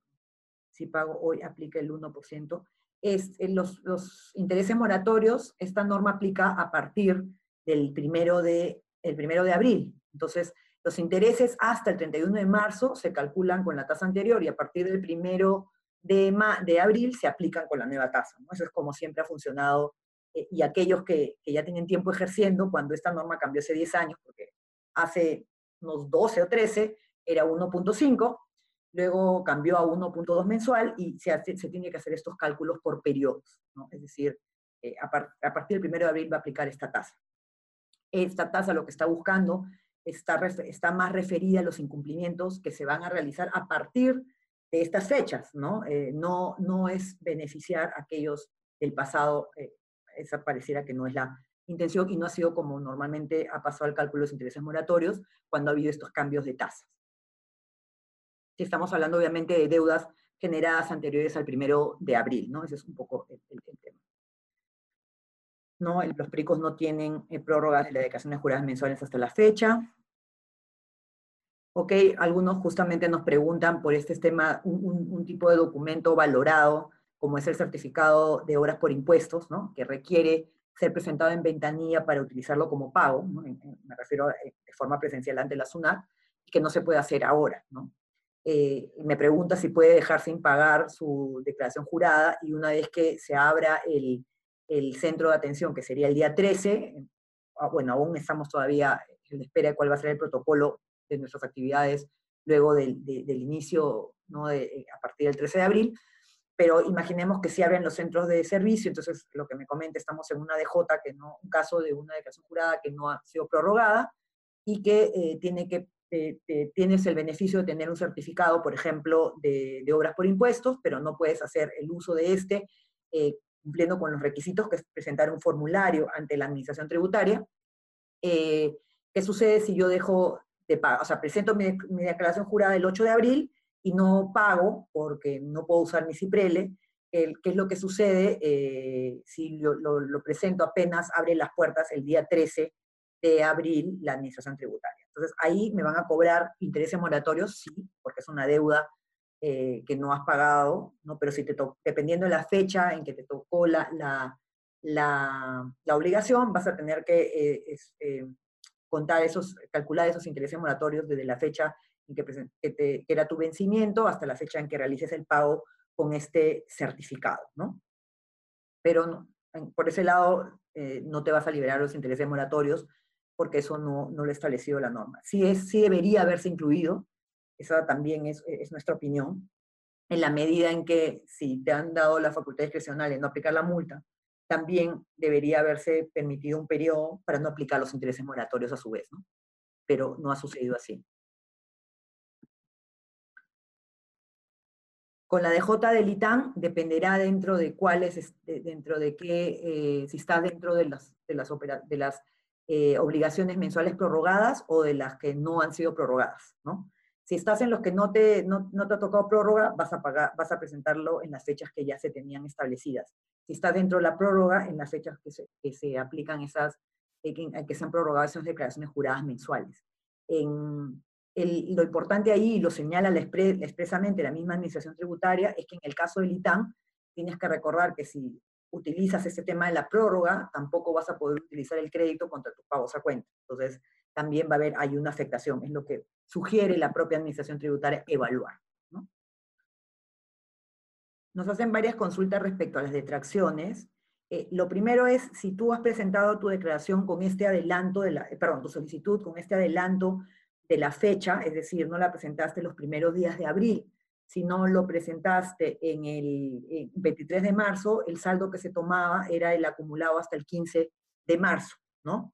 si pago hoy aplica el 1%. Es, en los, los intereses moratorios, esta norma aplica a partir del primero de, el primero de abril. Entonces, los intereses hasta el 31 de marzo se calculan con la tasa anterior y a partir del primero de, de abril se aplican con la nueva tasa. Eso es como siempre ha funcionado. Eh, y aquellos que, que, ya tienen tiempo ejerciendo, cuando esta norma cambió hace 10 años, porque hace unos 12 o 13 era 1.5, luego cambió a 1.2 mensual y se, tiene que hacer estos cálculos por periodos. Es decir, eh, a, partir del 1 de abril va a aplicar esta tasa. Esta tasa lo que está buscando está, más referida a los incumplimientos que se van a realizar a partir de estas fechas, ¿no? Eh, no, es beneficiar a aquellos del pasado, eh, esa pareciera que no es la intención y no ha sido como normalmente ha pasado el cálculo de los intereses moratorios cuando ha habido estos cambios de tasas. Estamos hablando obviamente de deudas generadas anteriores al primero de abril, ¿no? Ese es un poco el, tema. ¿no? Los PRICOS no tienen eh, prórrogas de las dedicaciones juradas mensuales hasta la fecha. Ok, algunos justamente nos preguntan por este tema, un, tipo de documento valorado, como es el certificado de obras por impuestos, ¿no? que requiere ser presentado en ventanilla para utilizarlo como pago, me refiero eh, de forma presencial ante la SUNAT, que no se puede hacer ahora. ¿no? Eh, me pregunta si puede dejar sin pagar su declaración jurada y una vez que se abra el, el centro de atención, que sería el día 13, ah, bueno, aún estamos todavía en espera de cuál va a ser el protocolo de nuestras actividades luego del, del inicio, ¿no? De, eh, a partir del 13 de abril, pero imaginemos que si abren los centros de servicio, entonces lo que me comenta, estamos en una DJ, que no, un caso de una declaración jurada que no ha sido prorrogada y que eh, tiene que, eh, tienes el beneficio de tener un certificado, por ejemplo, de, de, obras por impuestos, pero no puedes hacer el uso de este cumpliendo con los requisitos que es presentar un formulario ante la administración tributaria. ¿Qué sucede si yo dejo o sea, presento mi, declaración jurada el 8 de abril y no pago porque no puedo usar mi CIPRELE, ¿qué es lo que sucede eh, si lo, lo, presento apenas abre las puertas el día 13 de abril la administración tributaria? Entonces ahí me van a cobrar intereses moratorios, sí, porque es una deuda eh, que no has pagado, ¿no? pero si te dependiendo de la fecha en que te tocó la, la, la, la obligación, vas a tener que eh, contar esos, calcular esos intereses moratorios desde la fecha en que, era tu vencimiento hasta la fecha en que realices el pago con este certificado, ¿no? Pero no, por ese lado eh, no te vas a liberar los intereses moratorios porque eso no, no lo ha establecido la norma. Sí, es, sí debería haberse incluido, esa también es, es nuestra opinión, en la medida en que si te han dado la facultad discrecional en no aplicar la multa, también debería haberse permitido un periodo para no aplicar los intereses moratorios a su vez, ¿no? Pero no ha sucedido así. Con la DJ del ITAN dependerá dentro de cuáles, dentro de qué, eh, si está dentro de las, de las, de las eh, obligaciones mensuales prorrogadas o de las que no han sido prorrogadas, ¿no? Si estás en los que no te, no, te ha tocado prórroga, vas a, pagar, vas a presentarlo en las fechas que ya se tenían establecidas. Si estás dentro de la prórroga, en las fechas que se, que se aplican esas, eh, que, que, se han prorrogado esas declaraciones juradas mensuales. En, lo importante ahí, lo señala la expresamente la misma administración tributaria, es que en el caso del ITAM, tienes que recordar que si utilizas ese tema de la prórroga, tampoco vas a poder utilizar el crédito contra tus pagos a cuenta. Entonces, también va a haber, hay una afectación, es lo que sugiere la propia administración tributaria evaluar. Nos hacen varias consultas respecto a las detracciones. Eh, lo primero es si tú has presentado tu declaración con este adelanto, de la, perdón, tu solicitud con este adelanto de la fecha, es decir, no la presentaste los primeros días de abril, si no lo presentaste en el 23 de marzo, el saldo que se tomaba era el acumulado hasta el 15 de marzo, ¿no?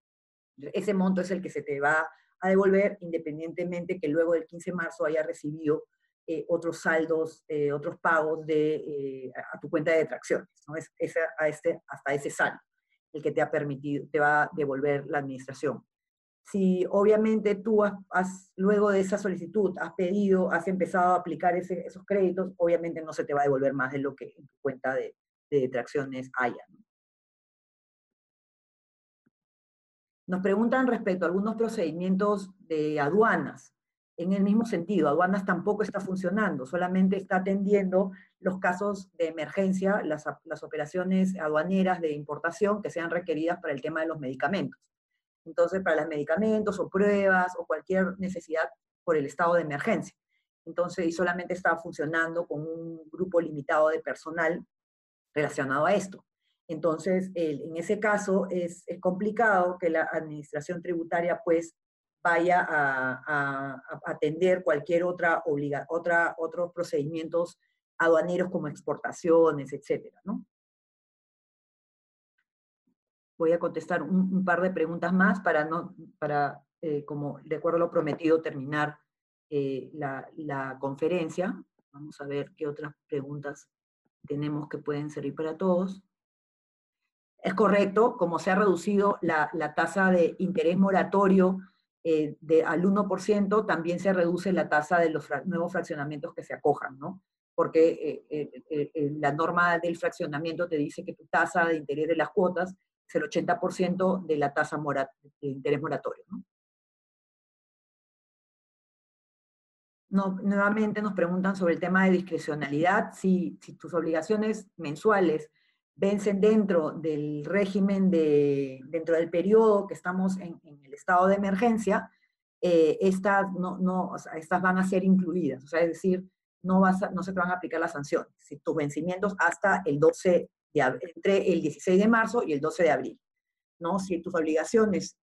Ese monto es el que se te va a devolver independientemente que luego del 15 de marzo haya recibido eh, otros saldos, eh, otros pagos de, eh, a tu cuenta de detracciones, ¿no? Es, este, hasta ese saldo el que te ha permitido, te va a devolver la administración si obviamente tú has, luego de esa solicitud has pedido, has empezado a aplicar esos créditos, obviamente no se te va a devolver más de lo que en tu cuenta de, de detracciones haya. Nos preguntan respecto a algunos procedimientos de aduanas. En el mismo sentido, aduanas tampoco está funcionando, solamente está atendiendo los casos de emergencia, las, las operaciones aduaneras de importación que sean requeridas para el tema de los medicamentos entonces para los medicamentos o pruebas o cualquier necesidad por el estado de emergencia. Entonces, y solamente estaba funcionando con un grupo limitado de personal relacionado a esto. Entonces, en ese caso es, complicado que la administración tributaria pues vaya a, atender cualquier otra obliga, otra, otros procedimientos aduaneros como exportaciones, etcétera, ¿no? Voy a contestar un, par de preguntas más para, no, para eh, como de acuerdo a lo prometido, terminar eh, la, conferencia. Vamos a ver qué otras preguntas tenemos que pueden servir para todos. Es correcto, como se ha reducido la, tasa de interés moratorio eh, de, al 1%, también se reduce la tasa de los nuevos fraccionamientos que se acojan, ¿no? Porque la norma del fraccionamiento te dice que tu tasa de interés de las cuotas es el 80% de la tasa de interés moratorio. ¿no? nuevamente nos preguntan sobre el tema de discrecionalidad, si, tus obligaciones mensuales vencen dentro del régimen, de, dentro del periodo que estamos en, el estado de emergencia, eh, estas, no, no, estas van a ser incluidas, o sea, es decir, no, vas no se te van a aplicar las sanciones. Si tus vencimientos hasta el 12 entre el 16 de marzo y el 12 de abril. ¿no? Si tus obligaciones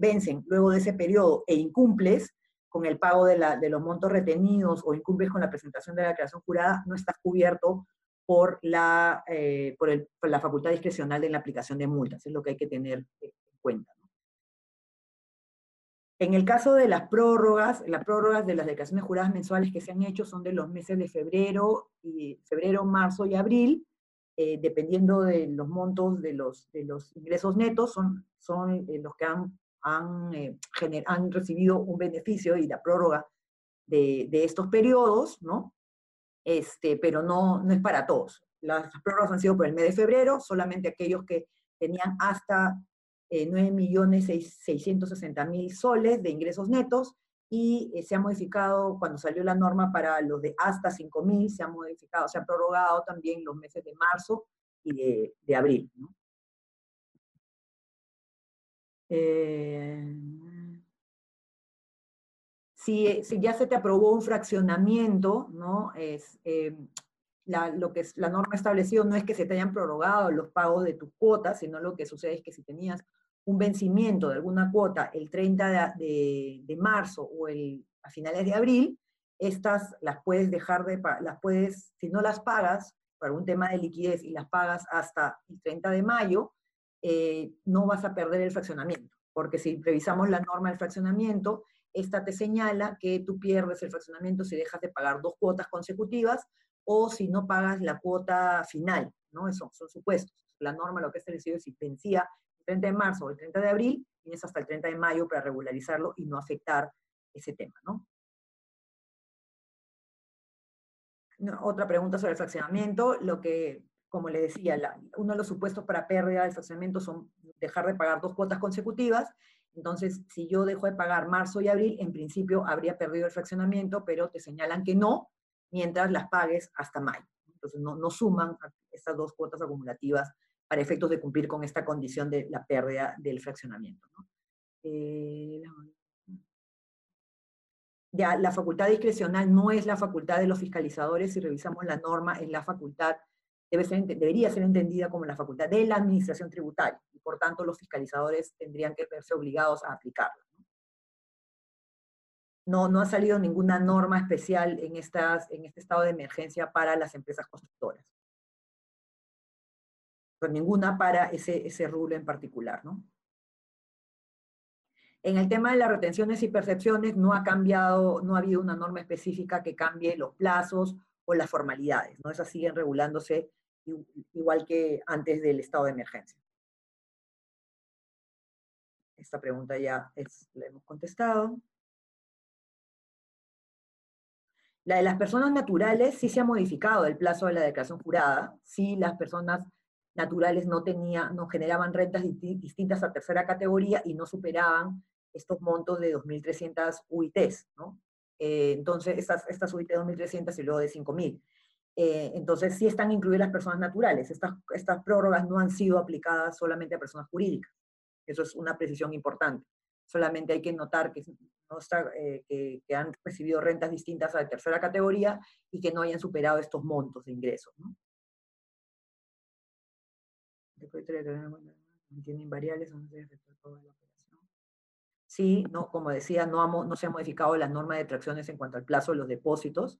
vencen luego de ese periodo e incumples con el pago de, los montos retenidos o incumples con la presentación de la declaración jurada, no estás cubierto por la, eh, por, la facultad discrecional de la aplicación de multas. Es lo que hay que tener en cuenta. En el caso de las prórrogas, las prórrogas de las declaraciones juradas mensuales que se han hecho son de los meses de febrero, febrero marzo y abril, eh, dependiendo de los montos de los, de los ingresos netos, son, son eh, los que han, han, eh, recibido un beneficio y la prórroga de, de, estos periodos, ¿no? Este, pero no, no es para todos. Las prórrogas han sido por el mes de febrero, solamente aquellos que tenían hasta 9.660.000 soles de ingresos netos y eh, se ha modificado, cuando salió la norma para los de hasta 5.000, se ha modificado, se ha prorrogado también los meses de marzo y de, abril. Eh, si, ya se te aprobó un fraccionamiento, ¿no? Es, eh, la, lo que la norma establecido no es que se te hayan prorrogado los pagos de tus cuotas, sino lo que sucede es que si tenías un vencimiento de alguna cuota el 30 de, marzo o el, a finales de abril, estas las puedes dejar de, las puedes, si no las pagas por algún tema de liquidez y las pagas hasta el 30 de mayo, eh, no vas a perder el fraccionamiento, porque si revisamos la norma del fraccionamiento, esta te señala que tú pierdes el fraccionamiento si dejas de pagar dos cuotas consecutivas o si no pagas la cuota final, ¿no? Eso son supuestos. La norma lo que es es si vencía 30 de marzo o el 30 de abril, tienes hasta el 30 de mayo para regularizarlo y no afectar ese tema, ¿no? otra pregunta sobre el fraccionamiento. Lo que, como le decía, uno de los supuestos para pérdida del fraccionamiento son dejar de pagar dos cuotas consecutivas. Entonces, si yo dejo de pagar marzo y abril, en principio habría perdido el fraccionamiento, pero te señalan que no, mientras las pagues hasta mayo. Entonces, no, no suman estas dos cuotas acumulativas para efectos de cumplir con esta condición de la pérdida del fraccionamiento. Eh, ya la facultad discrecional no es la facultad de los fiscalizadores, si revisamos la norma, es la facultad, debería ser entendida como la facultad de la administración tributaria, y por tanto los fiscalizadores tendrían que verse obligados a aplicarla. No, no ha salido ninguna norma especial en, estas, en este estado de emergencia para las empresas constructoras. Pero ninguna para ese, ese rubro en particular, ¿no? En el tema de las retenciones y percepciones no ha cambiado, no ha habido una norma específica que cambie los plazos o las formalidades, ¿no? Esas siguen regulándose igual que antes del estado de emergencia. Esta pregunta ya es, la hemos contestado. La de las personas naturales sí se ha modificado el plazo de la declaración jurada. Sí, las personas naturales no, tenían, no generaban rentas distintas a tercera categoría y no superaban estos montos de 2.300 UITs, ¿no? Eh, entonces, estas, estas UIT de 2.300 y luego de 5.000. Eh, entonces, sí están incluidas las personas naturales. Estas, estas prórrogas no han sido aplicadas solamente a personas jurídicas. Eso es una precisión importante. Solamente hay que notar que, no está, eh, que, han recibido rentas distintas a la tercera categoría y que no hayan superado estos montos de ingresos. Variables, no Sí, como decía, no, no se ha modificado la norma de tracciones en cuanto al plazo de los depósitos.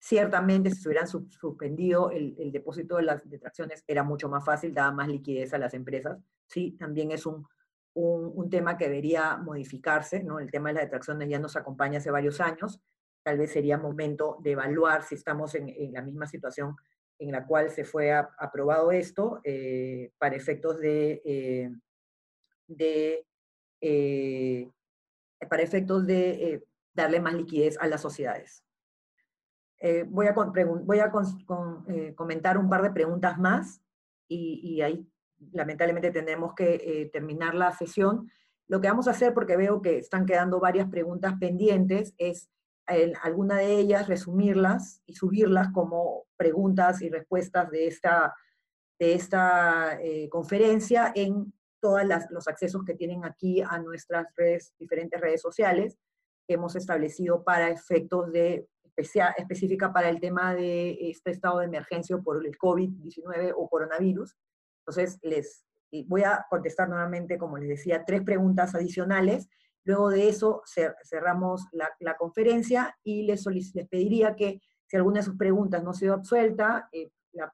Ciertamente, si se hubieran suspendido el, depósito de las detracciones, era mucho más fácil, daba más liquidez a las empresas. Sí, también es un, un, tema que debería modificarse, ¿no? El tema de las detracciones ya nos acompaña hace varios años. Tal vez sería momento de evaluar si estamos en, la misma situación en la cual se fue aprobado esto eh, para efectos de eh, de, eh, para efectos de eh, darle más liquidez a las sociedades. Eh, voy a, voy a comentar un par de preguntas más y, y ahí lamentablemente tendremos que terminar la sesión. Lo que vamos a hacer, porque veo que están quedando varias preguntas pendientes, es alguna de ellas resumirlas y subirlas como preguntas y respuestas de esta, de esta conferencia en todos los accesos que tienen aquí a nuestras redes, diferentes redes sociales que hemos establecido para efectos de especial, específica para el tema de este estado de emergencia por el COVID-19 o coronavirus. Entonces, les voy a contestar nuevamente, como les decía, tres preguntas adicionales. Luego de eso cerramos la, conferencia y les, pediría que si alguna de sus preguntas no ha sido absuelta, eh,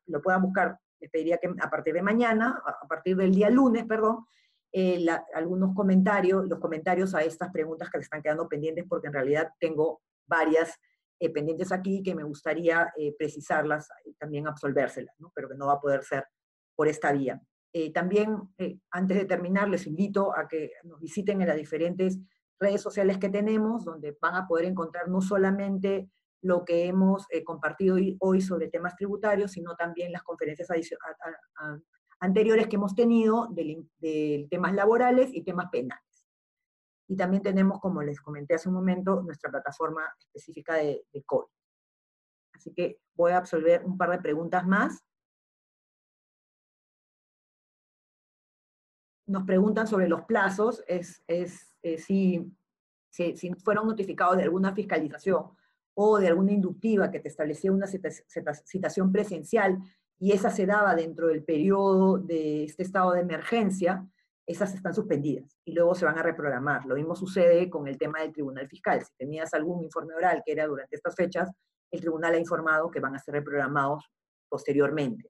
lo puedan buscar les pediría que a partir de mañana, a partir del día lunes, perdón, eh, algunos comentarios, los comentarios a estas preguntas que le están quedando pendientes, porque en realidad tengo varias eh, pendientes aquí que me gustaría precisarlas y también absolvérselas, pero que no va a poder ser por esta vía. También, antes de terminar, les invito a que nos visiten en las diferentes redes sociales que tenemos, donde van a poder encontrar no solamente lo que hemos eh, compartido hoy sobre temas tributarios, sino también las conferencias anteriores que hemos tenido de, temas laborales y temas penales. Y también tenemos, como les comenté hace un momento, nuestra plataforma específica de, de COVID. Así que voy a absolver un par de preguntas más. Nos preguntan sobre los plazos, es, es eh, si, si, fueron notificados de alguna fiscalización o de alguna inductiva que te establecía una citación presencial y esa se daba dentro del periodo de este estado de emergencia, esas están suspendidas y luego se van a reprogramar. Lo mismo sucede con el tema del tribunal fiscal. Si tenías algún informe oral que era durante estas fechas, el tribunal ha informado que van a ser reprogramados posteriormente.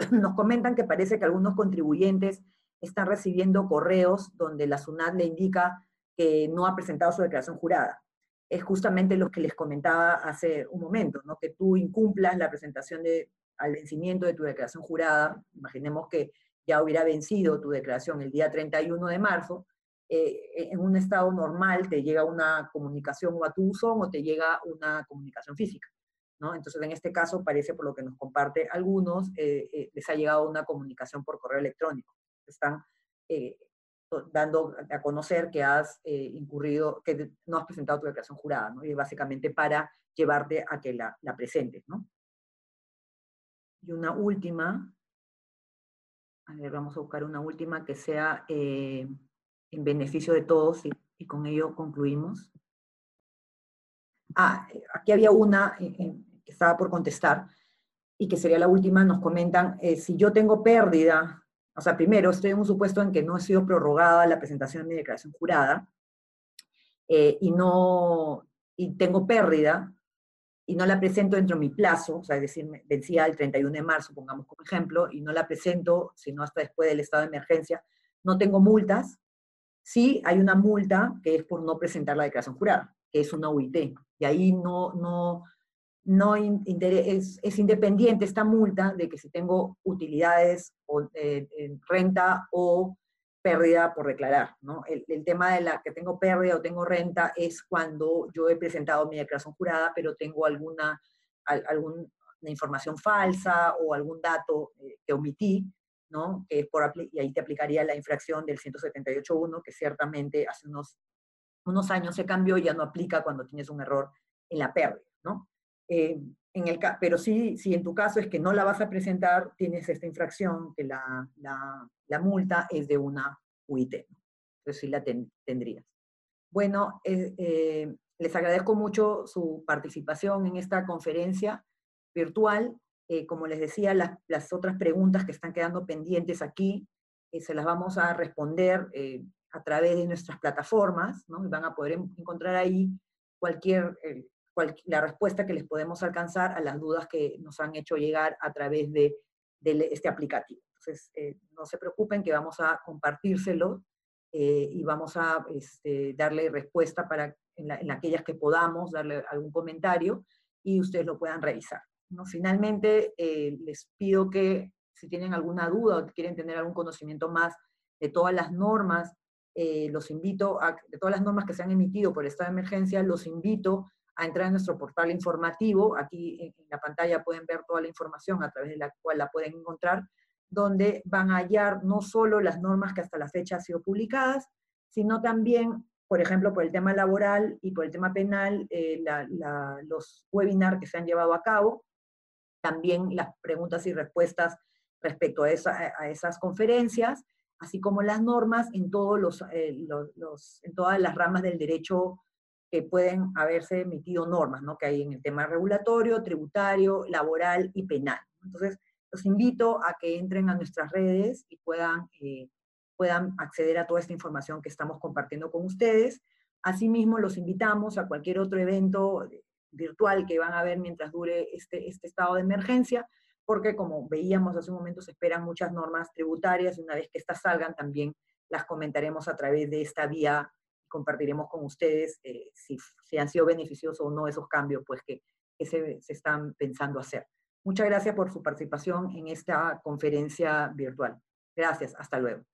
Nos comentan que parece que algunos contribuyentes están recibiendo correos donde la SUNAT le indica que no ha presentado su declaración jurada. Es justamente lo que les comentaba hace un momento, ¿no? que tú incumplas la presentación de, al vencimiento de tu declaración jurada, imaginemos que ya hubiera vencido tu declaración el día 31 de marzo, eh, en un estado normal te llega una comunicación o a tu buzón o te llega una comunicación física. ¿No? Entonces, en este caso, parece por lo que nos comparte algunos, eh, eh, les ha llegado una comunicación por correo electrónico. Están dando a conocer que has incurrido, que no has presentado tu declaración jurada, ¿no? Y básicamente para llevarte a que la, la presentes, ¿no? Y una última, a ver, vamos a buscar una última que sea en beneficio de todos y, con ello concluimos. Ah, aquí había una eh, eh, estaba por contestar y que sería la última, nos comentan, eh, si yo tengo pérdida, o sea, primero estoy en un supuesto en que no he sido prorrogada la presentación de mi declaración jurada y no, y tengo pérdida y no la presento dentro de mi plazo, o sea, es decir, vencía el 31 de marzo, pongamos como ejemplo, y no la presento, sino hasta después del estado de emergencia, no tengo multas, Sí hay una multa que es por no presentar la declaración jurada, que es una UIT, y ahí no, no, no es, es, independiente esta multa de que si tengo utilidades o eh, renta o pérdida por declarar. ¿no? El, tema de la que tengo pérdida o tengo renta es cuando yo he presentado mi declaración jurada, pero tengo alguna, alguna información falsa o algún dato eh, que omití, ¿no? por, y ahí te aplicaría la infracción del 178.1, que ciertamente hace unos, unos años se cambió y ya no aplica cuando tienes un error en la pérdida, ¿no? Eh, en el, pero sí, si en tu caso es que no la vas a presentar, tienes esta infracción, que la, la, la multa es de una UIT. Entonces sí la tendrías. Bueno, eh, eh, les agradezco mucho su participación en esta conferencia virtual. Eh, como les decía, las, otras preguntas que están quedando pendientes aquí, eh, se las vamos a responder eh, a través de nuestras plataformas, ¿no? Van a poder encontrar ahí cualquier, la respuesta que les podemos alcanzar a las dudas que nos han hecho llegar a través de, este aplicativo. Entonces, no se preocupen que vamos a compartírselo y vamos a este, darle respuesta para, en, en aquellas que podamos, darle algún comentario y ustedes lo puedan revisar. Finalmente, eh, les pido que si tienen alguna duda o quieren tener algún conocimiento más de todas las normas, eh, los invito a, de todas las normas que se han emitido por estado de emergencia, los invito a entrar en nuestro portal informativo. Aquí en, la pantalla pueden ver toda la información a través de la cual la pueden encontrar, donde van a hallar no solo las normas que hasta la fecha han sido publicadas, sino también, por ejemplo, por el tema laboral y por el tema penal, eh, los webinars que se han llevado a cabo, también las preguntas y respuestas respecto a, esas conferencias, así como las normas en, eh, todas las ramas del derecho que pueden haberse emitido normas, ¿no? que hay en el tema regulatorio, tributario, laboral y penal. Entonces, los invito a que entren a nuestras redes y puedan, eh, puedan acceder a toda esta información que estamos compartiendo con ustedes. Asimismo, los invitamos a cualquier otro evento virtual que van a ver mientras dure este, este estado de emergencia, porque como veíamos hace un momento, se esperan muchas normas tributarias y una vez que estas salgan también las comentaremos a través de esta vía compartiremos con ustedes eh, si, si, han sido beneficiosos o no esos cambios pues, que, se están pensando hacer. Muchas gracias por su participación en esta conferencia virtual. Gracias, hasta luego.